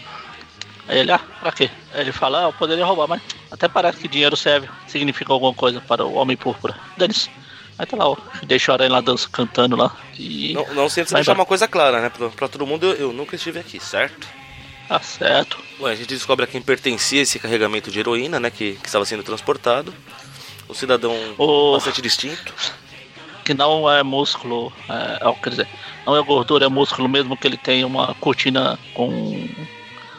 S2: Aí ele, ah, pra quê? Aí ele fala, ah, eu poderia roubar, mas até parece que dinheiro serve, significa alguma coisa para o homem púrpura. Dane-se. Aí tá lá, ó, deixa a aranha lá dança, cantando lá. E.
S3: Não, não sei deixar
S2: embora.
S3: uma coisa clara, né? Pra, pra todo mundo, eu, eu nunca estive aqui, certo?
S2: Tá certo.
S3: Bom, a gente descobre a quem pertencia esse carregamento de heroína, né? Que, que estava sendo transportado. Um cidadão
S2: O-
S3: bastante distinto.
S2: Que não é músculo, é, ó, quer dizer, não é gordura, é músculo mesmo que ele tem uma cortina com.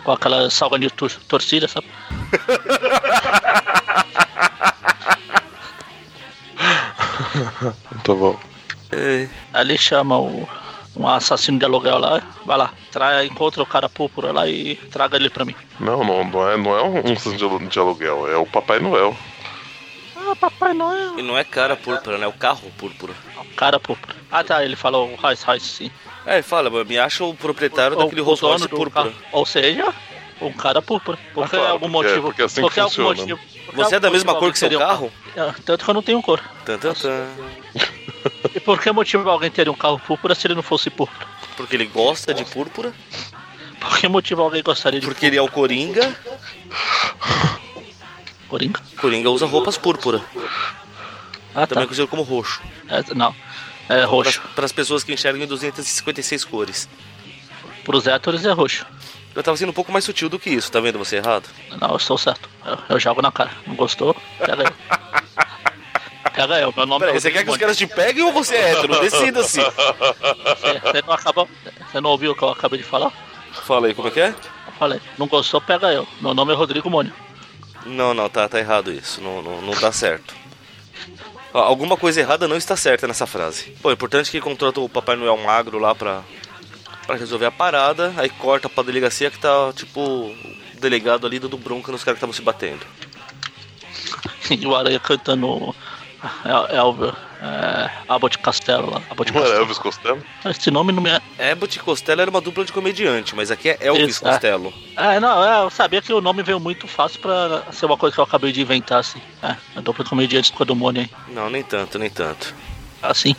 S2: com aquela salgadinha tor torcida, sabe?
S4: Tá bom.
S3: É,
S2: ele chama o, um assassino de aluguel lá, vai lá, trai, encontra o cara púrpura lá e traga ele pra mim.
S4: Não, não, não é, não é um, assassino de alu- de aluguel, é o Papai Noel.
S2: Ah, Papai Noel.
S3: e não é cara púrpura, né? É o carro púrpura.
S2: Cara púrpura. Ah tá, ele falou Royce Royce sim.
S3: É, ele fala, me acha o proprietário daquele
S2: o
S3: Rolls
S2: dono
S3: Royce púrpura.
S2: carro. Ou seja, um cara púrpura. Por
S4: Ah, claro,
S2: algum
S4: porque-
S2: motivo.
S4: porque é assim que
S2: porque algum
S4: funciona.
S2: motivo.
S3: Você é da mesma cor que seu
S2: teria um
S3: carro?
S2: Ah, Tanto que eu não tenho cor.
S3: Tan, tan, tan.
S2: E por que motivo alguém teria um carro púrpura se ele não fosse púrpura?
S3: Porque ele gosta de púrpura.
S2: Por que motivo alguém gostaria de
S3: Porque ele é o Coringa.
S2: Coringa?
S3: Coringa usa roupas púrpura.
S2: Ah, tá.
S3: Também conhecido como roxo.
S2: É, não. É roxo.
S3: Para as pessoas que enxergam em 256 cores.
S2: Pros héteros é roxo.
S3: Eu tava sendo um pouco mais sutil do que isso, tá vendo você errado?
S2: Não, eu estou certo. Eu, eu jogo na cara. Não gostou? Pega eu. Pega eu. Meu nome
S3: Peraí,
S2: é
S3: você quer que os caras te peguem ou você é hétero? Decida-se.
S2: Você, você não acabou. Você não ouviu o que eu acabei de falar?
S3: Fala aí, como é que é?
S2: Eu falei, não gostou, pega eu. Meu nome é Rodrigo Mônio.
S3: Não, não, tá, tá errado isso. Não, não, não dá certo. Ó, alguma coisa errada não está certa nessa frase. Bom, é importante que contrata o Papai Noel magro lá pra, pra resolver a parada. Aí corta pra delegacia que tá, tipo, o delegado ali dando bronca nos caras que estavam se batendo.
S2: E o Aranha cantando é, Elver, é, Abbott Castelo lá. Abbott
S4: Não era
S2: Costello.
S4: Elvis Costello?
S2: Esse nome não me é.
S3: Abbott Costello era uma dupla de comediante, mas aqui é Elvis
S2: Isso, é.
S3: Costello.
S2: É, não, é, eu sabia que o nome veio muito fácil pra ser uma coisa que eu acabei de inventar, assim. É, a dupla de comediantes com a do Mônio aí.
S3: Não, nem tanto, nem tanto.
S2: Assim.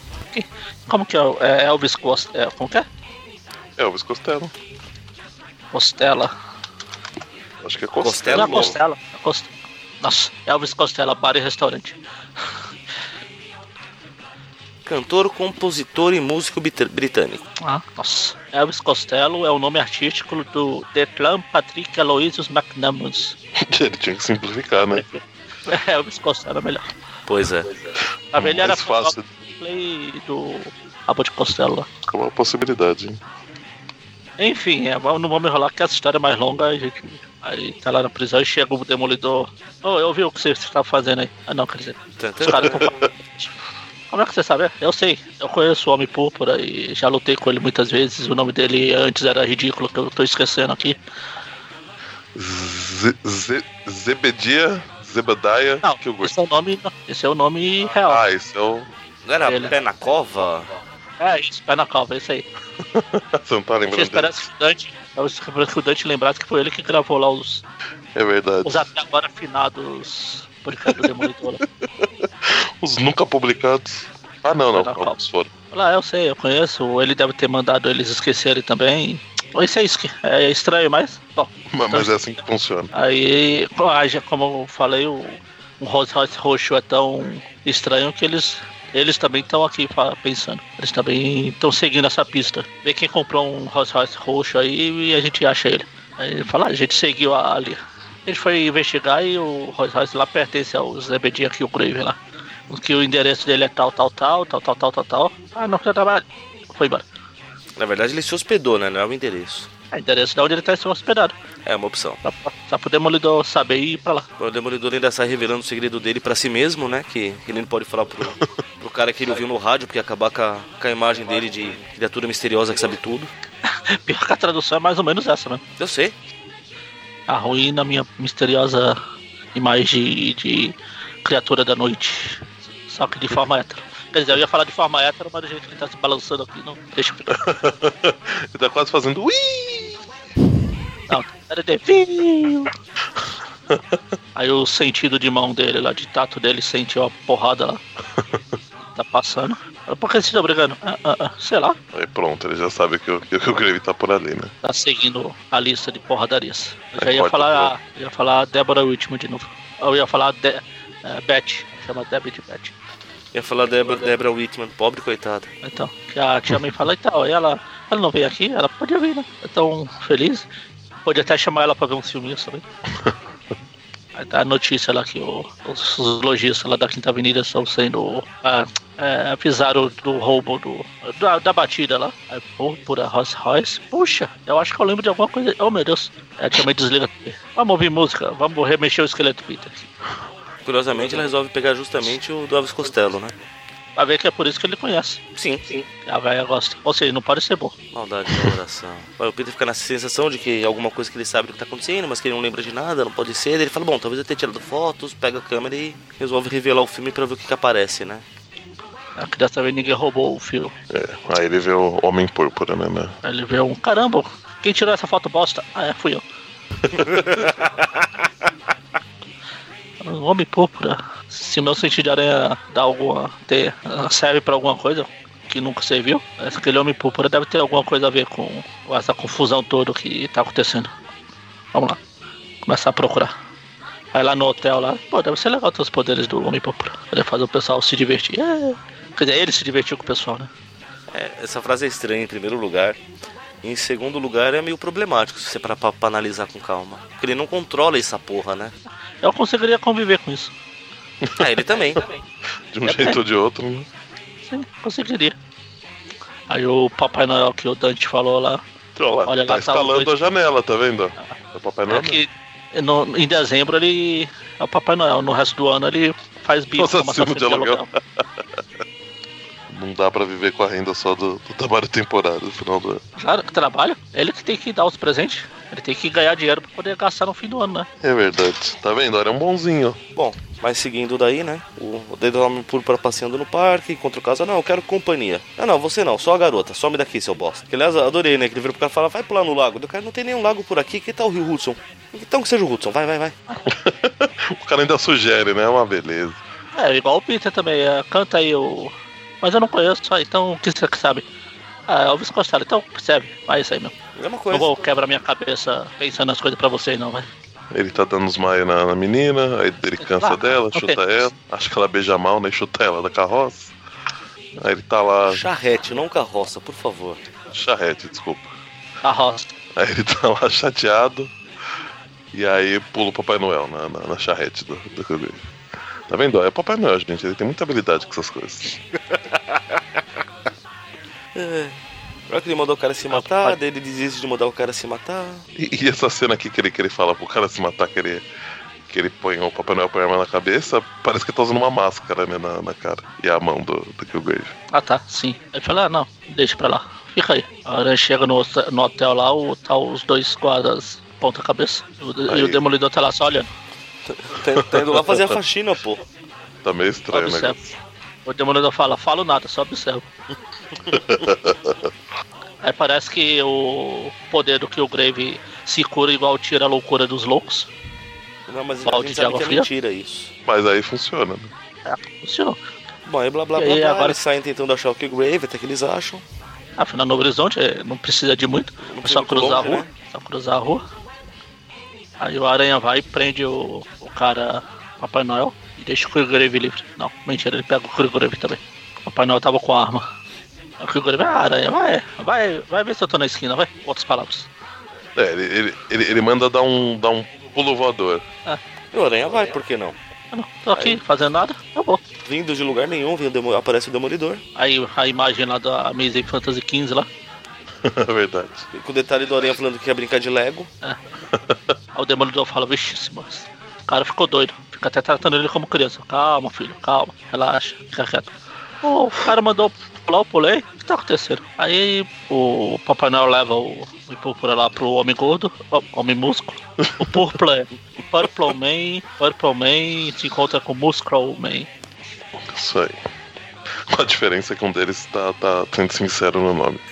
S2: Como que é? É Elvis Costello. É, como que é?
S4: Elvis Costello.
S2: Costela.
S4: Acho que é
S3: Costello
S4: Costello.
S2: Não é. Costela. é Cost... Nossa, Elvis Costela, bar e restaurante.
S3: Cantor, compositor e músico brit- britânico.
S2: Ah, nossa. Elvis Costello é o nome artístico do Declan Patrick Aloysius McNamus.
S4: Ele tinha que simplificar, né?
S2: Elvis Costello é melhor.
S3: Pois é.
S2: A velha era
S4: Mais fácil.
S2: play do Abbott Costello lá.
S4: É uma possibilidade, hein?
S2: Enfim, é, vamos- não vamos enrolar que essa história é mais longa. A gente, aí tá lá na prisão e chega o demolidor. Ô, eu vi o que você estava fazendo aí. Ah, não, quer dizer. Os caras tão falando. Como é que você sabe? Eu sei, eu conheço o Homem Púrpura e já lutei com ele muitas vezes. O nome dele antes era ridículo, que eu tô esquecendo aqui.
S4: Ze- Ze- Zebedia, Zebediah
S2: Não,
S4: Kilgore.
S2: esse é o nome, esse é o nome real.
S4: Ah, esse é o.
S3: Não era
S2: Ele.
S3: pé na cova?
S2: É isso, pé na cova, é isso aí.
S4: Você não tá
S2: Se
S4: lembrando
S2: que o Dante, eu espero que o Dante lembrasse que foi ele que gravou lá os,
S4: É verdade.
S2: os até agora afinados do Demolidor.
S4: Os nunca publicados. Ah, não, não. Alguns foram.
S2: Lá, eu sei, eu conheço. Ele deve ter mandado eles esquecerem também. Isso é isso que é estranho, mas. Bom,
S4: Mas, mas é assim que funciona.
S2: aí, como eu falei, o, o Rolls Royce roxo é tão estranho que eles. Eles também estão aqui pensando. Eles também estão seguindo essa pista. Vê quem comprou um Rolls Royce roxo aí e a gente acha ele. Aí ele fala, "Ah, a gente seguiu a- ali. Ele foi investigar e o Rolls Royce lá pertence ao Zebedinha aqui, o Grave lá. Que o endereço dele é tal, tal, tal, tal, tal, tal, tal, tal. Ah, não quer trabalhar. Foi embora.
S3: Na verdade, ele se hospedou, né? Não é o endereço.
S2: É endereço de onde ele tá hospedado.
S3: É uma opção.
S2: Só, só pro Demolidor saber e ir pra lá.
S3: O Demolidor ainda sai revelando o segredo dele pra si mesmo, né? Que ele não pode falar pro, pro cara que ele ouviu no rádio, porque ia acabar com a, com a imagem dele de criatura misteriosa que sabe tudo.
S2: Pior que a tradução é mais ou menos essa, né?
S3: Eu sei.
S2: A ruína, minha misteriosa imagem de, de criatura da noite. Só que de forma hétero. Quer dizer, eu ia falar de forma hétero, mas do jeito que ele tá se balançando aqui, não deixa eu
S4: Ele tá quase fazendo ui!
S2: Não, era de. Aí o sentido de mão dele lá, de tato dele, sentiu a porrada lá. Tá passando. Por que vocês estão brigando? Ah, ah, ah, sei lá.
S4: Aí pronto, ele já sabe que o, que o Grave tá por ali, né?
S2: Tá seguindo a lista de porradarias. Eu já
S4: Aí
S2: ia falar, ia falar Débora Whitman de novo. Eu ia falar de, é, Beth. Chama Debbie de Beth.
S3: Ia falar Debra, Debra Whitman, pobre coitada.
S2: Então, que a tia May fala e tal. E ela, ela não veio aqui, ela podia vir, né? É tão feliz. Pode até chamar ela pra ver uns filminhos também. A notícia lá que o- os, lojistas lá da Quinta Avenida estão sendo. ah, é, avisaram do roubo do, da, da batida lá. Aí, pô, por a Rolls Royce. Puxa, eu acho que eu lembro de alguma coisa. Oh meu Deus. Tia May desliga. Vamos ouvir música, vamos remexer o esqueleto Peter.
S3: Curiosamente, ela resolve pegar justamente o do Elvis Costello, né?
S2: Pra ver que é por isso que ele conhece.
S3: Sim, sim.
S2: A velha gosta. Ou seja, não pode ser bom.
S3: Maldade no coração. O Peter fica nessa sensação de que alguma coisa que ele sabe do que tá acontecendo, mas que ele não lembra de nada, não pode ser. Ele fala, bom, talvez eu tenha tirado fotos, pega a câmera e resolve revelar o filme pra ver o que, que aparece, né?
S2: A criança vê ninguém roubou o filme.
S4: É, aí ele vê o Homem Púrpura, né? né?
S2: Aí ele vê um caramba, quem tirou essa foto bosta? Ah, é, fui eu. Um homem púrpura. Se o meu sentido de aranha dá alguma. Ter, serve pra alguma coisa que nunca serviu, aquele homem púrpura deve ter alguma coisa a ver com essa confusão toda que tá acontecendo. Vamos lá. Começar a procurar. Vai lá no hotel lá. Pô, deve ser legal ter os poderes do homem púrpura. Poder fazer o pessoal se divertir. É. Quer dizer, ele se divertiu com o pessoal, né?
S3: É, essa frase é estranha em primeiro lugar. Em segundo lugar é meio problemático se você parar pra, pra analisar com calma. Porque ele não controla essa porra, né?
S2: Eu conseguiria conviver com isso.
S3: Ah, ele também.
S4: De um jeito ou de outro, né?
S2: Sim, conseguiria. Aí o Papai Noel que o Dante falou lá.
S4: Então, lá,
S2: Olha,
S4: tá
S2: lá tá
S4: instalando
S2: dois.
S4: a janela, tá vendo? É o Papai Noel.
S2: É que no- em dezembro ele é o Papai Noel. No resto do ano ele faz bico
S4: Nossa, acima de
S2: de
S4: aluguel.
S2: aluguel.
S4: Não dá pra viver com a renda só do, do trabalho temporário no final do ano.
S2: Claro que trabalha. Ele que tem que dar os presentes. Ele tem que ganhar dinheiro pra poder gastar no fim do ano, né?
S4: É verdade. Tá vendo? É um bonzinho.
S3: Bom, mas seguindo daí, né? O o dedo homem púrpura passeando no parque, encontra o casal. Não, eu quero companhia. Não, não, você não, só a garota. Some daqui, seu bosta. Que aliás, adorei, né? Que ele vira pro cara e fala, vai pular no lago. O cara não tem nenhum lago por aqui. Que tal o rio Hudson? Então que seja o Hudson, vai, vai, vai.
S4: O cara ainda sugere, né? É uma beleza.
S2: É, igual o Peter também. é, canta aí o. Mas eu não conheço, só, então o que você que sabe? Ah, Elvis Costello, então percebe. Vai isso aí mesmo.
S3: Mesma
S2: Não
S3: coisa.
S2: vou quebrar minha cabeça pensando nas coisas pra você, não, vai.
S4: Ele tá dando os maio na, na menina, aí ele cansa
S2: Ah,
S4: dela,
S2: ok.
S4: chuta ela. Acha que ela beija mal, né? Chuta ela da carroça. Aí ele tá lá.
S3: Charrete, não carroça, por favor.
S4: Charrete, desculpa.
S2: A roça.
S4: Aí ele tá lá chateado. E aí pula o Papai Noel na, na, na charrete do, do. Tá vendo? É o Papai Noel, gente. Ele tem muita habilidade com essas coisas.
S3: Agora que ele mandou o cara se matar, daí ele desiste de mandar o cara se matar.
S4: E, e essa cena aqui que ele, que ele fala pro cara se matar, que ele, que ele põe o Papai Noel põe a arma na cabeça, parece que ele tá usando uma máscara, né, na, na cara. E a mão do, do Killgrave.
S2: Ah tá, sim. Aí fala, ah, não, deixa pra lá. Fica aí. A hora chega no, hotel- no hotel lá, o, tá os dois guardas ponta cabeça. E o,
S4: Aí.
S2: e o demolidor tá lá só olhando.
S3: Tá, tá indo lá fazer a faxina, pô.
S4: Tá meio estranho, né?
S2: O demolidor fala, falo nada, só observo. aí parece que o poder do Killgrave se cura igual tira a loucura dos loucos.
S3: Não, mas a
S2: Balde
S3: gente
S2: de
S3: que é
S2: fria?
S3: mentira isso.
S4: Mas aí funciona, né?
S2: É, funcionou.
S3: Bom, aí blá blá
S2: E
S3: blá,
S2: aí,
S3: blá
S2: agora-
S3: eles saem tentando achar o Killgrave, até que eles acham.
S2: Afinal, no horizonte é, não precisa de muito.
S3: Não
S2: É só cruzar
S3: longe,
S2: a rua.
S3: né?
S2: Só cruzar a rua. Aí o Aranha vai e prende o, o cara, Papai Noel, e deixa o Killgrave livre. Não, mentira, ele pega o Killgrave também. O Papai Noel tava com a arma. Aí O Killgrave, ah, Aranha, vai, vai, vai ver se eu tô na esquina, vai. Outras palavras.
S4: É, ele, ele, ele, ele manda dar um, dar um pulo voador.
S3: E o Aranha vai, por que não?
S2: Ah, não, tô aqui fazendo nada, eu vou.
S3: Vindo de lugar nenhum, vem o demo- aparece o Demolidor.
S2: Aí a imagem lá da Amazing Fantasy XV lá.
S4: É verdade.
S3: Com o detalhe do Aranha falando que quer brincar de Lego.
S2: Aí o Demolidor fala, vixe, mas o cara ficou doido. Fica até tratando ele como criança. Calma, filho, calma, relaxa, fica quieto. O cara mandou pular, eu pulei. O que tá acontecendo? Aí o Papai Noel leva o, o Púrpura lá pro Homem Gordo, o Homem Músculo. O Púrpura é Purple Man, Purple Man se encontra com Muscle Man.
S4: Isso aí. Com a diferença que um deles tá, tá sendo sincero no nome.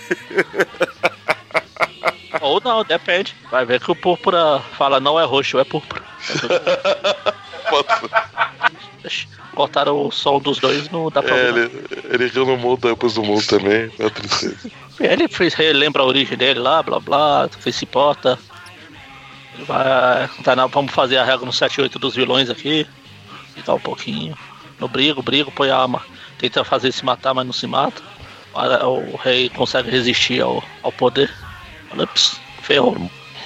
S2: Ou não, depende. Vai ver que o Púrpura fala não é roxo, é púrpura. Ixi, Cortaram o som dos dois, não dá pra
S4: É, ele, ele riu no mundo, depois do mundo também. É tristeza.
S2: Ele fez, relembra a origem dele lá, blá blá, fez se importa. Ele vai. Tá na, vamos fazer a regra no 7-8 dos vilões aqui. Ficar um pouquinho. No brigo, brigo, põe a arma. Tenta fazer se matar, mas não se mata. O, o rei consegue resistir ao, ao poder. Olha, ps, ferrou.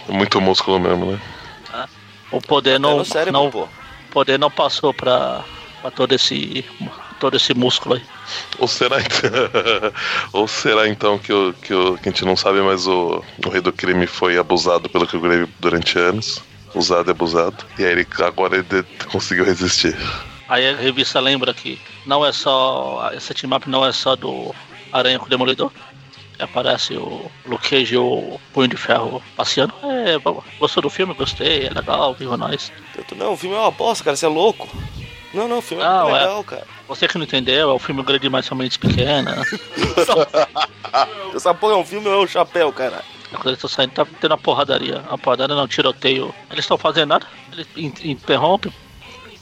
S4: É muito músculo mesmo, né?
S2: O poder não,
S3: cérebro,
S2: não,
S3: pô.
S2: o poder não passou pra, pra todo esse todo esse músculo aí.
S4: Ou será, então- Ou será então que, o, que, o, que a gente não sabe, mas o, o rei do crime foi abusado pelo que eu Grave durante anos. Usado e abusado. E aí ele, agora ele de- conseguiu resistir.
S2: Aí a revista lembra que não é só. Essa team up não é só do Aranha com o Demolidor. Aparece o Luke Cage e o Punho de Ferro passeando. É, gostou do filme? Gostei, é legal, viva nós.
S3: Não, o filme é uma bosta, cara, você é louco. Não, não, o filme é
S2: Não, é.
S3: legal, cara.
S2: Você que não entendeu, é um filme grande demais, somente pequena.
S3: Essa porra é um filme ou é um chapéu, cara?
S2: Quando eles estão saindo, tá tendo uma porradaria. Uma porradaria não, tiroteio. Eles estão fazendo nada, eles in- interrompem.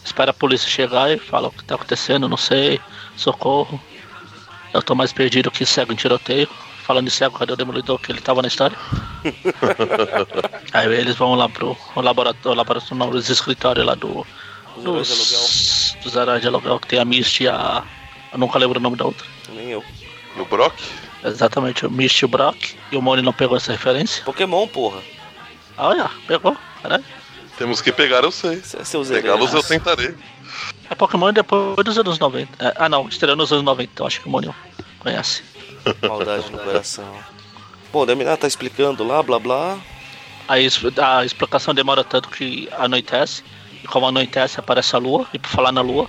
S2: Espera a polícia chegar e fala o que tá acontecendo, não sei, socorro. Eu tô mais perdido que cego em tiroteio. Falando em cego, cadê o demolidor que ele tava na história? Aí eles vão lá pro laboratório, laboratório não, os escritórios lá do. Dos, dos de aluguel, que tem a Misty e a. Eu nunca lembro o nome da outra.
S3: Nem eu.
S4: E o Brock?
S2: Exatamente, o Misty e o Brock. E o Moni não pegou essa referência.
S3: Pokémon, porra.
S2: Ah, olha, pegou, caralho.
S4: Temos que pegar, eu sei.
S3: Seus
S4: Pegá-los eu
S3: heróis.
S4: tentarei.
S2: É Pokémon depois dos anos 90. É, ah não, estreou nos anos 90, então acho que o Moni conhece.
S3: Maldade no coração. Bom, o Deminar tá explicando lá, blá blá.
S2: Aí a explicação demora tanto que anoitece. E como anoitece, aparece a lua. E por falar na lua,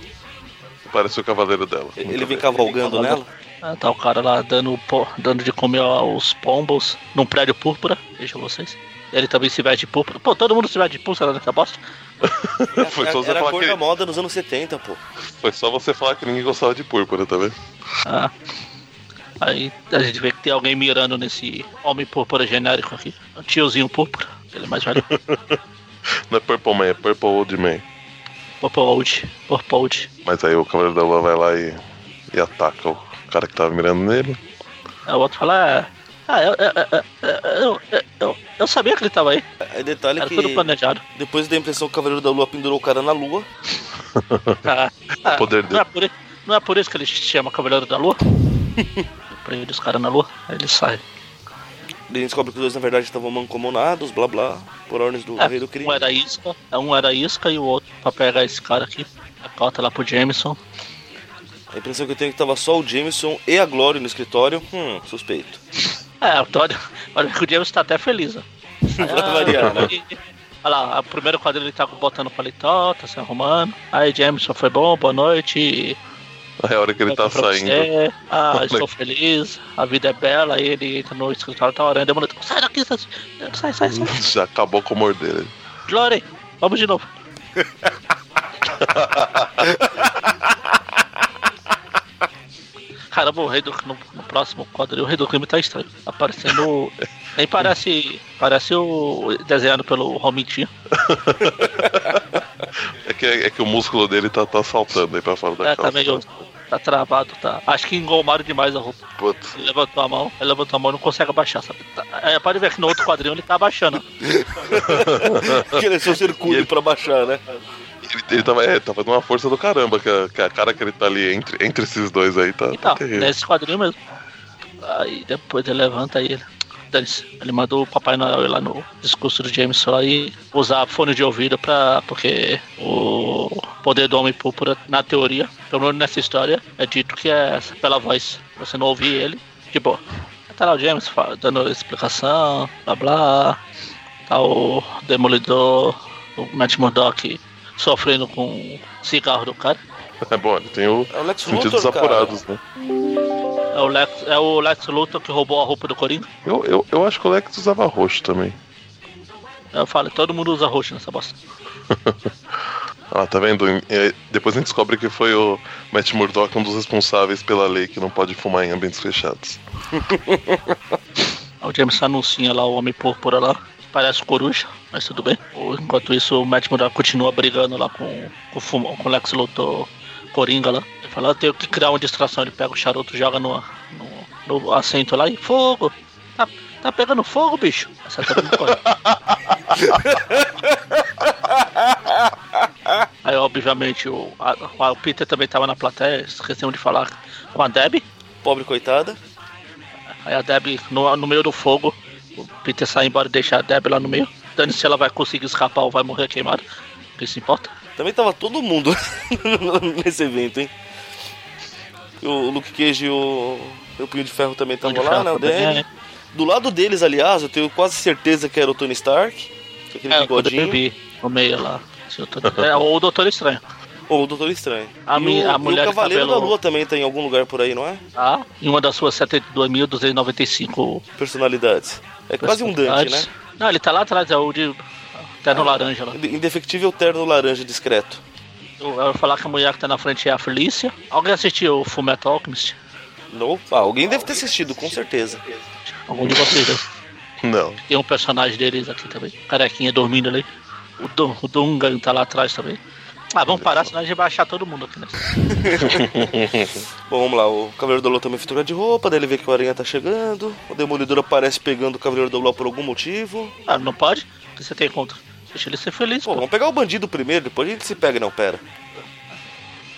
S4: Parece o cavaleiro dela.
S3: Ele
S4: Muito
S3: vem cavalgando nela.
S2: Ah, tá o cara lá dando, dando de comer aos pombos num prédio púrpura. Veja vocês. Ele também se veste de púrpura. Pô, todo mundo se veste de púrpura naquela bosta.
S4: Foi só você
S3: Era a
S4: falar
S3: cor
S4: que-
S3: da moda nos anos 70, pô.
S4: Foi só você falar que ninguém gostava de púrpura, tá vendo?
S2: Ah. Aí a gente vê que tem alguém mirando nesse homem púrpura genérico aqui. Um tiozinho púrpura. Ele é mais velho.
S4: Não é Purple Man, é Purple Old Man.
S2: Purple Old. Purple Old.
S4: Mas aí o Cavaleiro da Lua vai lá e, e ataca o cara que tava mirando nele.
S2: Aí o outro fala, "É, ah, eu, eu, eu, eu, eu, eu, eu sabia que ele tava aí.
S3: Aí detalhe
S2: Era
S3: que
S2: tudo planejado.
S3: depois da impressão que o Cavaleiro da Lua pendurou o cara na lua.
S2: Ah, ah,
S4: poder
S2: não,
S4: dele.
S2: é por, i- não é por isso que ele chama Cavaleiro da Lua? Prende os caras na lua, aí ele sai.
S3: Ele descobre que os dois na verdade estavam mancomunados, blá blá, por ordens do
S2: É,
S3: rei do crime.
S2: um era isca, é, um era isca e o outro pra pegar esse cara aqui. Cota lá pro Jameson.
S3: A impressão que eu tenho é que tava só o Jameson e a Glória no escritório. Hum, suspeito.
S2: É, o olha, olha que o Jameson tá até feliz, ó.
S3: Pra variar, né?
S2: Olha lá, o primeiro quadro ele tá botando paletó, tá se arrumando. Aí Jameson foi bom, boa noite.
S4: Aí a hora que ele tá saindo.
S2: você. Ah, estou feliz, a vida é bela. Aí ele entra no escritório, tá orando, demorou. Sai daqui, sai, sai, sai. sai.
S4: Já acabou com o humor dele.
S2: Glory, vamos de novo. Caramba, o rei do, no, no próximo quadro, o rei do crime tá estranho. Aparecendo. Nem parece. Parece o. desenhado pelo Romitinho.
S4: É que, é que o músculo dele tá, tá saltando aí pra fora da
S2: É, tá
S4: calça.
S2: meio. Tá travado, tá. Acho que engolmaram demais a roupa.
S4: Putz.
S2: Ele levantou a mão, ele levantou a mão e não consegue abaixar, sabe? Tá- é, pode ver que no outro quadrinho ele tá abaixando.
S3: Aquele é seu circuito pra baixar, né?
S4: Ele, tava, é, tava numa força do caramba, que a, que a cara que ele tá ali entre, entre esses dois aí tá, tá
S2: Então,
S4: terrível.
S2: nesse quadrinho mesmo. Aí depois ele levanta aí ele. Ele mandou o Papai Noel ir lá no discurso do Jameson lá e usar fone de ouvido pra. Porque o poder do homem púrpura, na teoria, pelo menos nessa história, é dito que é pela voz. Você não ouvir ele, de boa. tá lá o James dando explicação, blá blá. Tá o Demolidor, o Matt Murdock sofrendo com o cigarro do cara.
S4: É bom, ele tem o
S3: É o Lex
S4: sentidos
S3: Luthor, cara.
S4: apurados, né?
S2: É o, Lex, é o Lex Luthor que roubou a roupa do Coringa.
S4: Eu, eu, eu acho que o Lex usava roxo também.
S2: Eu falo, todo mundo usa roxo nessa bosta.
S4: Ah, tá vendo? E aí, depois a gente descobre que foi o Matt Murdock um dos responsáveis pela lei que não pode fumar em ambientes fechados.
S2: O James anuncia lá o Homem Púrpura lá. Parece coruja, mas tudo bem. Enquanto isso, o Matt Murdock continua brigando lá com, com, com o Lex Luthor Coringa lá. Ele fala, eu tenho que criar uma distração. Ele pega o charuto, joga no, no, no assento lá e fogo! Tá, tá pegando fogo, bicho! Essa todo mundo corre. Aí, obviamente, o, a- o Peter também tava na plateia, esquecemos de falar com a Debbie.
S3: Pobre coitada.
S2: Aí a Deb no, no meio do fogo, o Peter sai embora e deixa a Deb lá no meio. Dane se ela vai conseguir escapar ou vai morrer queimada. Quem se importa?
S3: Também tava todo mundo nesse evento, hein? O Luke Cage e o, o Punho de Ferro também estavam lá, né? O Danny.
S2: é.
S3: Do lado deles, aliás, eu tenho quase certeza que era o Tony Stark. Aquele
S2: É, eu
S3: bigodinho.
S2: vi no meio lá. É, ou o Doutor Estranho.
S3: Ou o Doutor Estranho.
S2: A
S3: e,
S2: mi-
S3: o,
S2: a mulher
S3: o Cavaleiro
S2: cabelo-
S3: da Lua também tá em algum lugar por aí, não é?
S2: Tá? Em uma das suas 72.295
S3: Personalidades. É quase um Dante, né?
S2: Não, ele tá lá atrás, é o de terno laranja lá.
S3: Indefectível terno laranja discreto.
S2: Eu, vou falar que a mulher que tá na frente é a Felícia. Alguém assistiu o Fullmetal Alchemist?
S3: No, ah, alguém deve ter assistido, com certeza.
S2: Algum de vocês?
S4: Não.
S2: Tem um personagem deles aqui também. Carequinha dormindo ali. O, Dun, o Dungan tá lá atrás também. Ah, vamos parar, senão a gente vai achar todo mundo aqui, né?
S3: Bom, vamos lá. O Cavaleiro da Lua também trocar de roupa, daí ele vê que o Aranha tá chegando. O Demolidor aparece pegando o Cavaleiro da Lua por algum motivo.
S2: Ah, não pode? O que você tem contra? Deixa ele ser feliz,
S3: Pô,
S2: pô.
S3: vamos pegar o bandido primeiro, depois a gente se pega. Não, pera.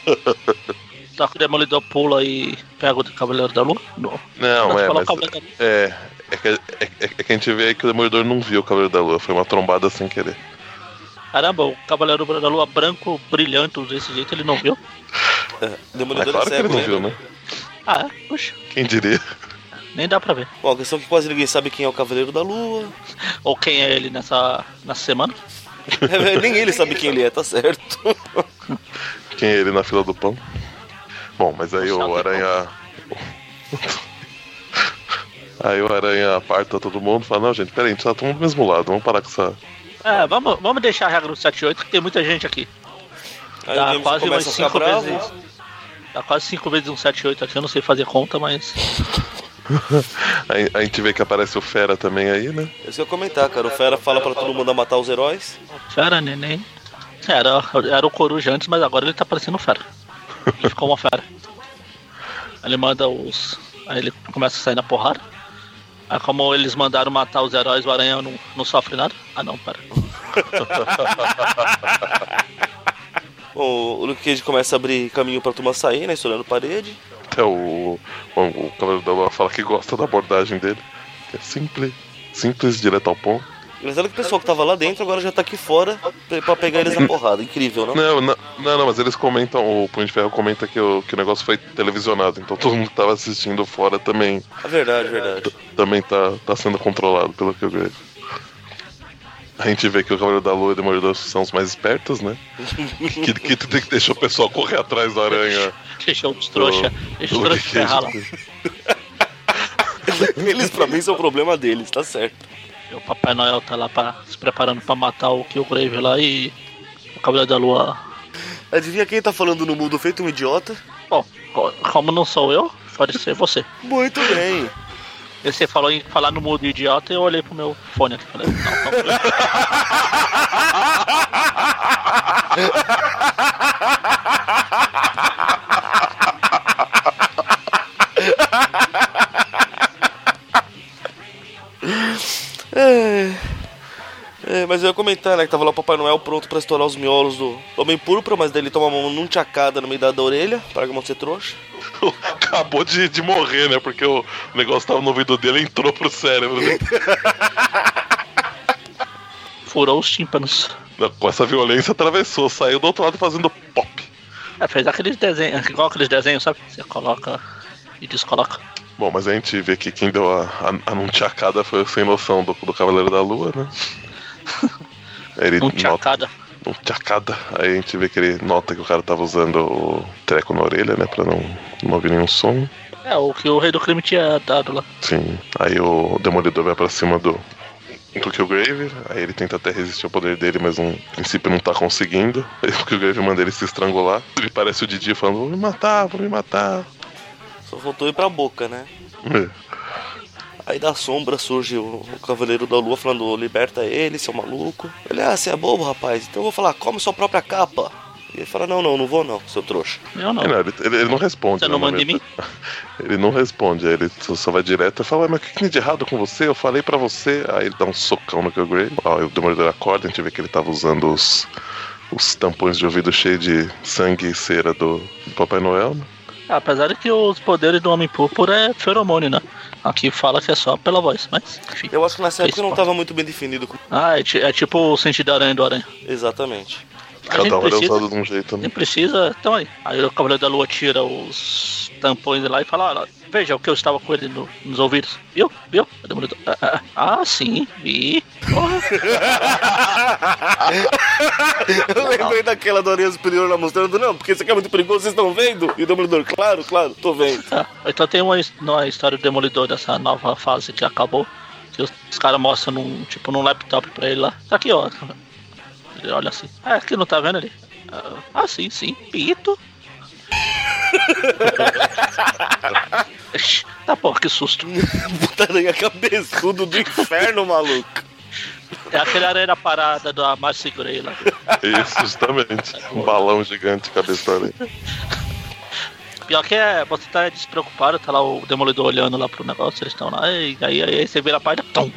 S2: Só que o Demolidor pula e pega o Cavaleiro da Lua? Não.
S4: Não,
S2: Não,
S4: é, mas.
S2: Cavaleiro da Lua.
S4: É. É que, é, é- é que a gente vê aí que o Demolidor não viu o Cavaleiro da Lua, foi uma trombada sem querer.
S2: Caramba, o Cavaleiro da Lua branco, brilhante desse jeito, ele não viu?
S3: É, o
S4: É
S3: Demolidor
S4: claro que ele
S3: cego,
S4: não
S3: né?
S4: viu, né?
S2: Ah, é? Puxa,
S4: Quem diria?
S2: nem dá pra ver.
S3: Bom, a questão é que quase ninguém sabe quem é o Cavaleiro da Lua.
S2: Ou quem é ele nessa, nessa semana.
S3: Nem ele sabe quem ele é, tá certo.
S4: Quem é ele na fila do pão? Bom, mas aí o Aranha. aí o Aranha aparta todo mundo e fala, não, gente, peraí, a gente tá todo mundo do mesmo lado, vamos parar com essa.
S2: É, vamos, vamos deixar a regra do 78, que tem muita gente aqui.
S3: Aí o
S2: Dá quase umas
S3: começa a ficar
S2: 5
S3: bravo.
S2: vezes. Dá quase 5 vezes um 78 aqui, eu não sei fazer conta, mas.
S4: Aí a gente vê que aparece o Fera também aí, né?
S3: Isso que eu ia comentar, cara. O Fera fala pra todo mundo matar os heróis.
S2: Fera, neném. Era, era o Coruja antes, mas agora ele tá parecendo um fera. Ele ficou uma fera. Ele manda os. Aí ele começa a sair na porrada. Aí como eles mandaram matar os heróis, o aranha não, não sofre nada. Ah não, pera.
S3: Bom, o Luke Cage começa a abrir caminho pra turma sair, né? Estourando parede.
S4: Até o, o, o Cavaleiro da Lua fala que gosta da abordagem dele. Que é simples, simples, direto ao ponto.
S3: Engraçado que o pessoal que tava lá dentro agora já tá aqui fora pra- pegar eles na porrada. Incrível, não?
S4: Não, não, não, não, mas eles comentam, o Punho de Ferro comenta que o, que o negócio foi televisionado, então todo mundo que tava assistindo fora também,
S3: É verdade, verdade.
S4: também tá, tá sendo controlado, pelo que eu vejo. A gente vê que o Cavaleiro da Lua e o Demolidor são os mais espertos, né? que, que tem que deixar o pessoal correr atrás da aranha.
S2: Deixou os trouxa. Deixa os trouxa ferrar lá.
S3: Eles pra mim são o problema deles, tá certo.
S2: E O Papai Noel tá lá pra, se preparando pra matar o Killgrave lá e. O Cavaleiro da Lua.
S3: Adivinha quem tá falando no mundo feito um idiota?
S2: Bom, co- como não sou eu, pode ser você.
S3: Muito bem.
S2: E você falou em falar no mudo idiota e eu olhei pro meu fone aqui. Falei, não, não.
S3: É, é, mas eu ia comentar, né, que tava lá o Papai Noel pronto pra estourar os miolos do Homem Púrpura, mas daí ele toma uma num tchacada no meio da, da orelha, para que ser trouxa.
S4: Acabou de, de morrer, né? Porque o negócio tava no ouvido dele e entrou pro cérebro. Né?
S2: Furou os tímpanos.
S4: Com essa violência atravessou, saiu do outro lado fazendo pop.
S2: É, fez aqueles desenhos, igual aqueles desenhos, sabe? Você coloca e descoloca.
S4: Bom, mas a gente vê que quem deu a, a, a nunchacada foi o sem noção do, do Cavaleiro da Lua, né? Ele
S2: tchacada.
S4: um tchacada. Aí a gente vê que ele nota que o cara tava usando o treco na orelha, né? Pra não, não ouvir nenhum som.
S2: É, o que o Rei do Crime tinha dado lá.
S4: Sim. Aí o Demolidor vai pra cima do. Do Killgrave, aí ele tenta até resistir ao poder dele, mas não, a princípio não tá conseguindo. Aí o Killgrave manda ele se estrangular. Ele parece o Didi falando: Vou me matar, vou me matar.
S3: Só faltou ir pra boca, né?
S4: É.
S3: Aí da sombra surge o, o Cavaleiro da Lua falando, liberta ele, seu maluco. Ele, ah, você é bobo, rapaz. Então eu vou falar, come sua própria capa. E ele fala, não, não, não vou não, seu trouxa.
S2: Eu não.
S4: É, não, ele, ele- ele não responde.
S2: Você não manda em mim?
S4: Ele não responde, aí ele só- vai direto e fala, "Ué, mas o que tem de errado com você? Eu falei pra você. Aí ele dá um socão no Killgrave. Aí o Demolidor acorda, a gente vê que ele tava usando os, os tampões de ouvido cheios de sangue e cera do, do Papai Noel. né?
S2: Apesar de que os poderes do Homem Púrpura é feromônio, né? Aqui fala que é só pela voz, mas enfim.
S3: Eu acho que nessa época
S2: Isso,
S3: não
S2: pô.
S3: tava muito bem definido.
S2: Ah, é, é tipo o sentido aranha do aranha.
S3: Exatamente.
S2: A gente
S4: Cada hora é
S2: precisa-
S4: usado de um jeito, né?
S2: Nem precisa, então aí. Aí o Cavaleiro da Lua tira os tampões lá e fala: "Olha, veja o que eu estava com ele no- nos ouvidos. Viu? Viu? O Demolidor, Ah, ah, ah, sim, vi. Porra.
S3: Eu lembrei daquela do Aranha Superior lá mostrando, não, porque isso aqui é muito perigoso, vocês estão vendo? E o Demolidor, claro, claro, tô vendo.
S2: Ah, então tem uma, uma história do Demolidor dessa nova fase que acabou. Que os, os caras mostram num, tipo, num laptop pra ele lá. Tá aqui, ó. Ele olha assim. Ah, aqui não tá vendo ali? Ah, sim, sim. Pito. Tá porra, que susto.
S3: Puta aranha cabeçudo do inferno, maluco.
S2: É aquele areia da parada da Marcy Gray lá.
S4: Isso, justamente. Um balão gigante, cabeça ali.
S2: Pior que é, você tá despreocupado, tá lá o Demolidor olhando lá pro negócio, eles estão lá, e aí, aí, você vira a página, tum,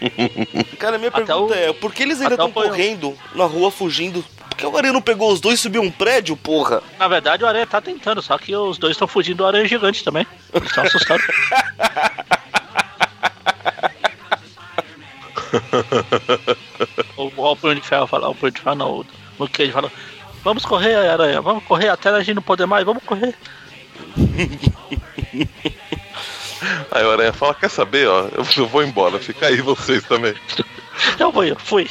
S3: Cara, minha
S2: Até
S3: pergunta
S2: o-
S3: é, por que eles ainda estão correndo na rua fugindo? Por que o Aranha não pegou os dois e subiu um prédio, porra?
S2: Na verdade, o Aranha tá tentando, só que os dois estão fugindo do Aranha Gigante também. Eles estão assustados. o, o Punho de Ferro fala, o Punho de Ferro não, o Cage fala, vamos correr, Aranha, vamos correr até a gente não poder mais, vamos correr.
S4: Aí o Aranha fala, quer saber, ó, eu, vou embora, fica aí vocês também.
S2: Eu vou, eu fui.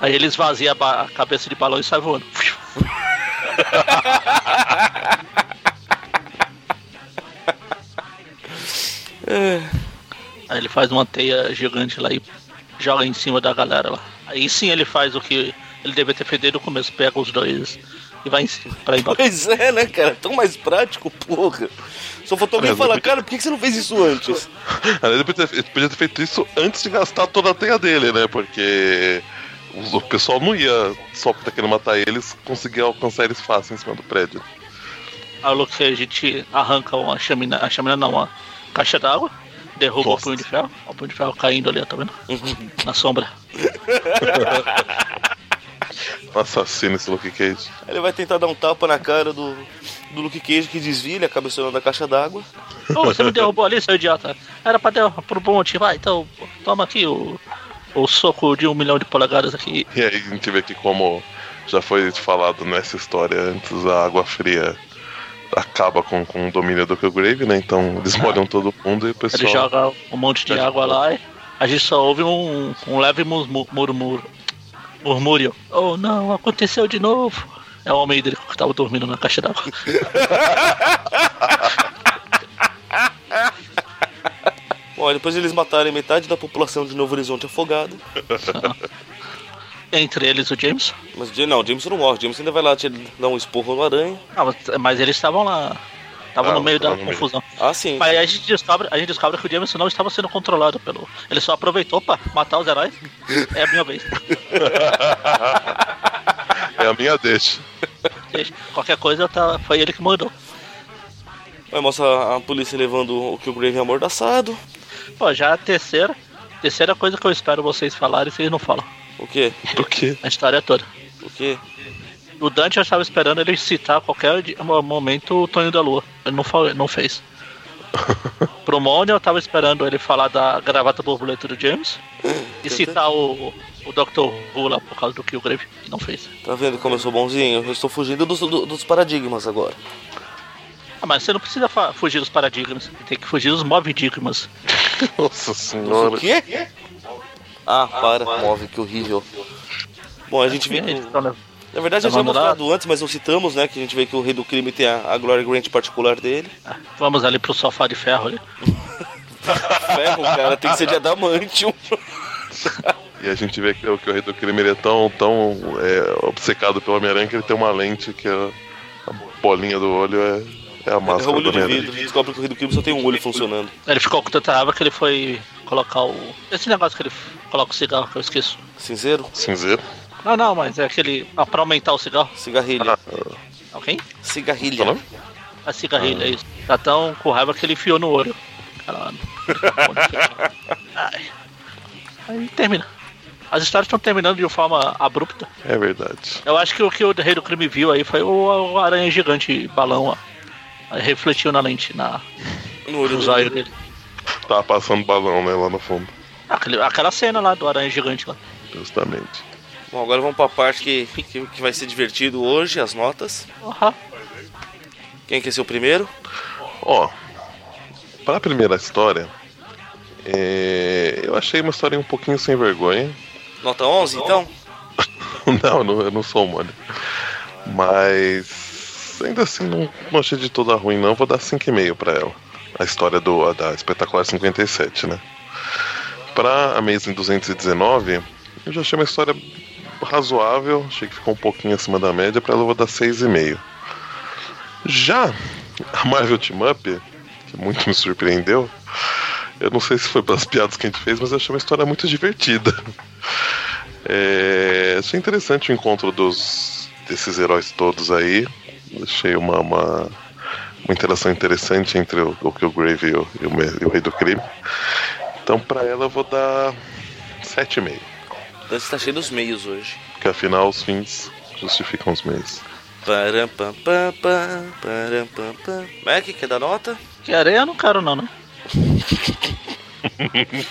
S2: Aí ele esvazia a, a cabeça de balão e sai voando. Aí ele faz uma teia gigante lá e joga em cima da galera lá. Aí sim ele faz o que ele devia ter feito desde o começo, pega os dois e vai em cima pra ir embora.
S3: Pois é, né, cara? Tão mais prático, porra. Só faltou alguém
S4: Mas
S3: falar,
S4: eu-
S3: cara, por que você não fez isso antes?
S4: Ele podia ter, podia ter feito isso antes de gastar toda a teia dele, né? Porque o, o pessoal não ia, só porque tá querendo matar eles, conseguir alcançar eles fácil em cima do prédio.
S2: Aí o Luke Cage te arranca uma chaminé, a chaminé não, uma caixa d'água, derruba
S4: Nossa.
S2: o punho de ferro, o punho de ferro caindo ali, ó, tá vendo? Na sombra.
S4: Um assassino esse Luke Cage.
S3: Ele vai tentar dar um tapa na cara do, do Luke Cage que desvia, ele acaba estourando a caixa d'água.
S2: Ô, você me derrubou ali, seu idiota. Era pra um bom motivo. Vai, então, toma aqui o, o soco de um milhão de polegadas aqui.
S4: E aí a gente vê que como já foi falado nessa história antes, a água fria acaba com, com o domínio do Killgrave, né? Então eles molham todo mundo e o pessoal.
S2: Ele joga um monte de água lá e a gente só ouve um, um leve murmúrio. Murmúrio. Oh não, aconteceu de novo. É o homem dele que tava dormindo na caixa d'água.
S3: Bom, depois eles matarem metade da população de Novo Horizonte afogada.
S2: Entre eles o James.
S3: Mas não, o Jameson não morre. O Jameson ainda vai lá te dar um esporro no aranha.
S2: Ah, mas, mas eles estavam lá. Estavam
S4: Ah,
S2: no meio da
S4: tava meio.
S2: confusão.
S3: Ah, sim.
S2: Mas aí a gente descobre, a gente descobre que o Jameson não estava sendo controlado pelo. Ele só aproveitou pra matar os heróis. É a minha vez.
S4: É a minha deixa.
S2: Deixa. Qualquer coisa tá, foi ele que mandou.
S3: Vai mostrar a polícia levando o Killgrave amordaçado.
S2: Pô, já a terceira. Terceira coisa que eu espero vocês falarem, vocês não falam.
S3: O quê?
S4: Do que?
S2: A história toda.
S3: O quê?
S2: O Dante eu estava esperando ele citar a qualquer momento o Tonho da Lua. Ele não, falou, não fez. Pro Mônio eu tava esperando ele falar da gravata borboleta do James e citar o, o Dr. Who lá por causa do Killgrave. Não fez.
S3: Tá vendo como eu sou bonzinho? Eu estou fugindo dos, do- dos paradigmas agora.
S2: Ah, mas você não precisa fugir dos paradigmas, você tem que fugir dos movidigmas.
S4: Nossa
S3: O
S4: senhora.
S3: quê? Ah, para, move, que horrível. Bom, a gente vê que. Na verdade, já
S2: Tá
S3: tinha
S2: vamos lá?
S3: mostrado antes, mas não citamos, né? Que a gente vê que o Rei do Crime tem a, a Glory Grant particular dele.
S2: Vamos ali pro sofá de ferro ali.
S3: Ferro, cara, tem que ser de adamantium.
S4: E a gente vê que, o- que o Rei do Crime ele é tão, tão é, obcecado pelo Homem-Aranha que ele tem uma lente que a, a bolinha do olho é, é a
S3: É o
S4: máscara do
S3: de
S4: Homem-Aranha.
S3: vidro. Descobre que o Rei do Crime só tem um olho funcionando.
S2: Ele ficou com tanta raiva que ele foi colocar o. Esse negócio que ele coloca o cigarro, que eu esqueço.
S3: Cinzeiro?
S4: Cinzeiro.
S2: Não, não, mas é aquele. Ah, pra aumentar o cigarro.
S3: Cigarrilha.
S2: Ok?
S3: Cigarrilha.
S4: Tá?
S2: A cigarrilha, é isso. Tá tão com raiva que ele enfiou no olho. Caralho. Aí termina. As histórias estão terminando de uma forma abrupta.
S4: É verdade.
S2: Eu acho que o que o Rei do Crime viu aí foi o, o aranha gigante balão, ó. Aí refletiu na lente, na,
S3: No olho
S2: zóio dele.
S4: Tava passando balão, né, lá no fundo.
S2: Aquele, aquela cena lá do aranha gigante lá.
S4: Justamente.
S3: Bom, agora vamos pra parte que, que, que vai ser divertido hoje, as notas.
S2: Aham.
S3: Quem quer ser o primeiro?
S4: Ó, para a primeira história, é, eu achei uma história um pouquinho sem vergonha.
S3: Nota 11, então?
S4: não, eu não, eu não sou humano. Mas ainda assim não, não achei de toda ruim não, vou dar 5,5 pra ela. A história do a da Espetacular 57, né? Pra Amazing 219, eu já achei uma história razoável, achei que ficou um pouquinho acima da média, pra ela eu vou dar 6,5. Já a Marvel Team Up, que muito me surpreendeu, eu não sei se foi pelas piadas que a gente fez, mas eu achei uma história muito divertida. É, achei interessante o encontro dos, desses heróis todos aí. Achei uma, uma, uma interação interessante entre o, o Killgrave e o, e, o, e o Rei do Crime. Então, pra ela, eu vou dar 7,5.
S3: Então você tá cheio dos meios hoje.
S4: Porque afinal, os fins justificam os meios.
S3: Param, pam, pam, pam, param, pam, pam. Mac, quer dar nota?
S2: Que areia eu não quero não, né?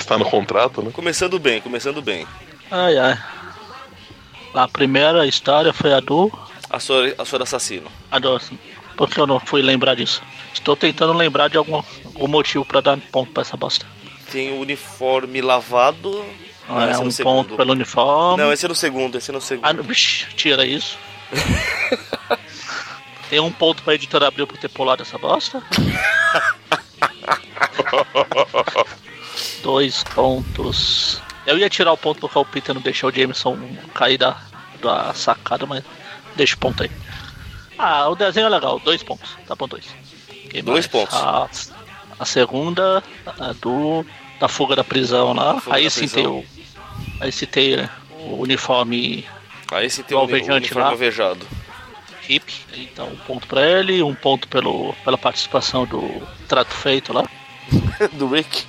S4: Está no contrato, né?
S3: Começando bem, começando bem.
S2: Ai, ai. A primeira história foi a do.
S3: A sua, a sua assassino.
S2: A do. Por que eu não fui lembrar disso? Estou tentando lembrar de algum, algum motivo pra dar ponto pra essa bosta.
S3: Tem o uniforme lavado. Não,
S2: é
S3: é
S2: um ponto pelo uniforme.
S3: Não, esse é no segundo, esse é no segundo.
S2: Ah, não, vixi, tira isso. Tem um ponto pra editora Abril por ter pulado essa bosta. Dois pontos. Eu ia tirar o ponto porque o Peter não deixou o Jameson cair da, da sacada, mas deixa o ponto aí. Ah, o desenho é legal, dois pontos. Tá bom, dois.
S3: Dois pontos.
S2: A, a segunda, a do. Da fuga da prisão lá. Aí sim
S3: prisão.
S2: tem o. Aí sim tem o uniforme
S3: Aí esse tem o,
S2: alvejante lá.
S3: alvejado.
S2: hip. Então, um ponto pra ele, um ponto pelo, pela participação do trato feito lá.
S3: do Rick.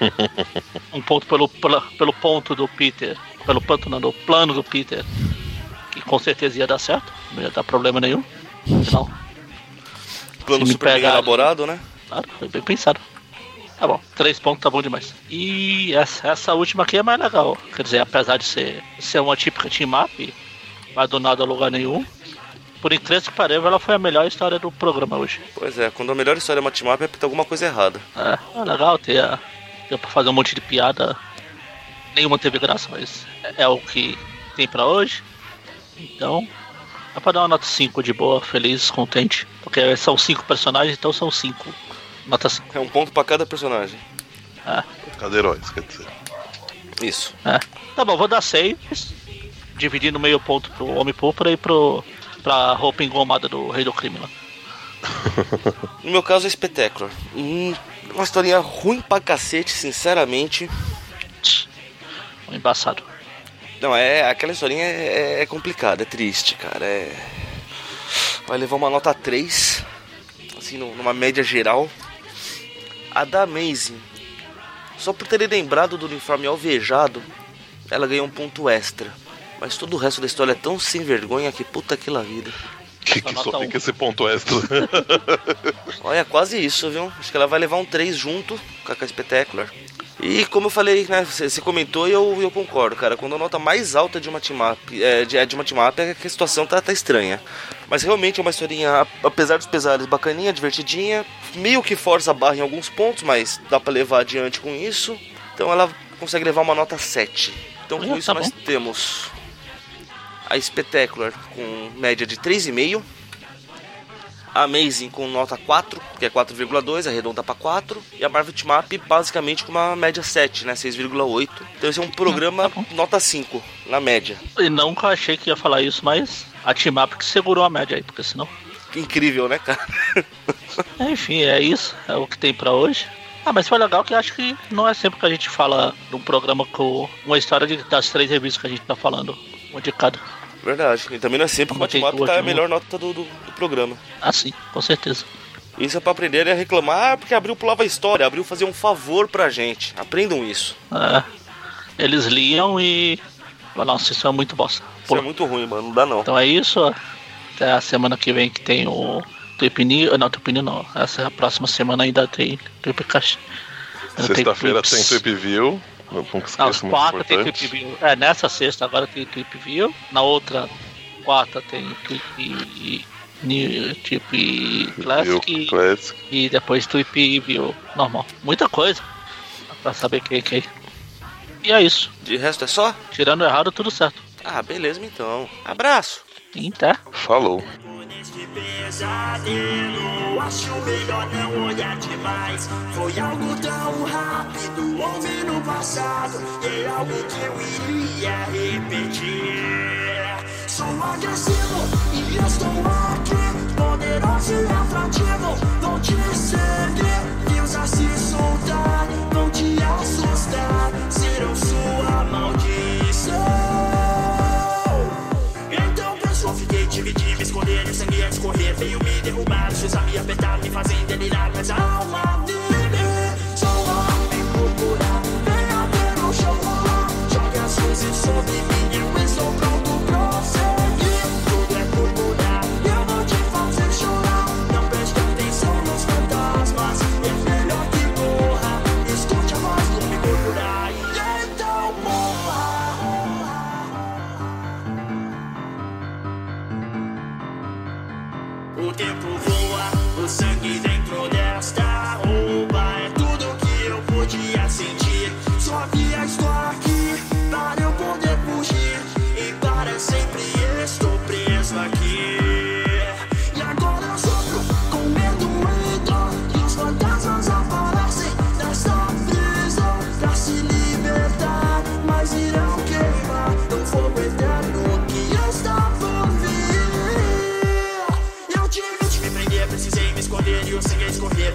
S2: Um ponto pelo, pela- pelo ponto do Peter. Pelo ponto não, do plano do Peter. Que com certeza ia dar certo. Não ia dar problema nenhum. Afinal,
S3: Plano
S2: Se
S3: super bem
S2: pegar
S3: elaborado, né?
S2: claro, foi bem pensado. Tá bom, três pontos tá bom demais. E essa, essa última aqui é mais legal. Quer dizer, apesar de ser, ser uma típica team up, vai do nada a lugar nenhum. Por incrível que pareça, ela foi a melhor história do programa hoje.
S3: Pois é, quando a melhor história é uma team up é porque tem alguma coisa errada.
S2: É, é legal ter deu pra fazer um monte de piada. Nenhuma teve graça, mas é, é o que tem pra hoje. Então, dá pra dar uma nota 5 de boa, feliz, contente. Porque são cinco personagens, então são 5. Nota 5.
S3: É um ponto pra cada personagem.
S2: É,
S4: Cada heróis, quer dizer.
S3: Isso.
S2: é. Tá bom, vou dar 6. Dividindo meio ponto pro Homem Púrpura e pro, pra roupa engomada do Rei do Crime lá.
S3: No meu caso é Spectacular. Hum, uma historinha ruim pra cacete, sinceramente.
S2: Um embaçado.
S3: Não, é aquela historinha é, é complicada, é triste, cara. É... Vai levar uma nota 3, assim, nu- numa média geral. A da Amazing, só por terem lembrado do uniforme alvejado, ela ganhou um ponto extra. Mas todo o resto da história é tão sem vergonha que puta que vida.
S4: Que, que só
S2: um.
S4: fica esse ponto extra.
S3: Olha, quase isso, viu? Acho que ela vai levar um 3 junto com a Spectacular. E como eu falei, né, você comentou e eu, eu concordo, cara. Quando a nota mais alta de uma team-up é, de, é de uma team-up é que a situação tá, tá estranha. Mas realmente é uma historinha, apesar dos pesares, bacaninha, divertidinha. Meio que força a barra em alguns pontos, mas dá pra levar adiante com isso. Então ela consegue levar uma nota 7. Então com isso
S2: tá
S3: nós
S2: bom.
S3: temos a Spectacular com média de 3,5. A Amazing com nota 4, que é 4,2, arredonda para 4. E a Marvel Up basicamente com uma média 7, né? 6,8. Então esse é um programa
S2: tá bom.
S3: nota 5, na média.
S2: E nunca achei que ia falar isso, mas a Team Up que segurou a média aí, porque senão.
S3: Incrível, né, cara?
S2: Enfim, é isso. É o que tem pra hoje. Ah, mas foi legal que acho que não é sempre que a gente fala de um programa com uma história de- das três revistas que a gente tá falando. Uma de cada.
S3: Verdade. E também não é sempre que o
S2: duas
S3: tá a melhor nota do, do, do programa.
S2: Ah, sim, com certeza.
S3: Isso é pra aprender a reclamar, ah, porque abriu pulava a história, abriu fazer um favor pra gente. Aprendam isso.
S2: É. Eles liam e. Nossa, isso é muito bosta.
S3: Isso é muito ruim, mano. Não dá não.
S2: Então é isso. Até a semana que vem que tem o Trip News. Não, Trip News não. Essa é a próxima semana ainda tem Tripcast.
S4: Sexta-feira tem Trip Não,
S2: os quatro tem. Trip View. É, nessa sexta agora tem Trip View. Na outra quarta tem Trip New Trip
S4: View
S2: Classic
S4: Classic.
S2: e depois Trip View normal. Muita coisa pra saber quem é quem. E é isso.
S3: De resto é só?
S2: Tirando errado, tudo certo.
S3: Ah, beleza então. Abraço.
S2: E até.
S4: Falou.
S1: Neste pesadelo, acho melhor não olhar demais. Foi algo tão rápido, houve no passado. É algo que eu iria repetir. Sou agressivo e estou aqui, poderoso e atrativo. Vou te seguir, Deus a se soltar, vão te assustar. Serão sua maldição. Escorrer. Veio me derrubar, os a me apertar, me fazem delirar, mas a alma vive. Sou homem procurar, venha ver o show rolar. Jogue as luzes sobre mim,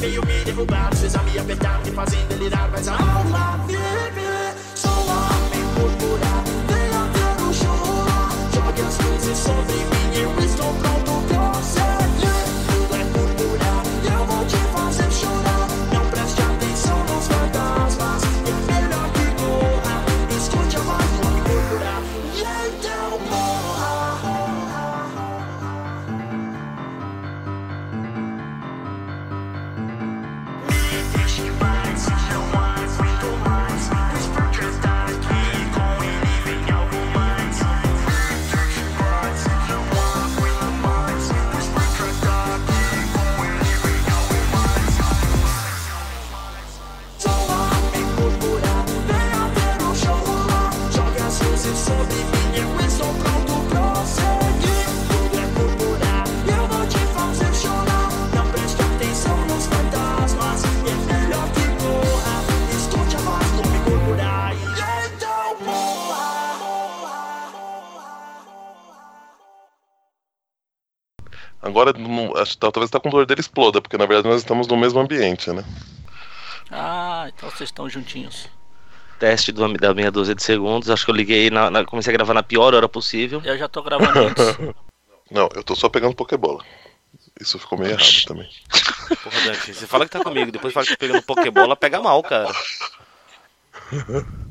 S1: veio me derrubar Precisa me apertar, me fazem delirar Mas a alma vive Sou homem púrpura Venha ver o rolar Jogue as luzes sobre mim
S4: Agora, não- acho que talvez tá com dor dele exploda, porque na verdade nós estamos no mesmo ambiente, né?
S2: Ah, então vocês estão juntinhos.
S3: Teste do, da meia dúzia de segundos. Acho que eu liguei, na, na- comecei a gravar na pior hora possível.
S2: Eu já tô gravando antes.
S4: Não, eu tô só pegando Pokébola. Isso ficou meio errado também.
S3: Porra, Dante, você fala que tá comigo, depois fala que tá pegando Pokébola, pega mal, cara.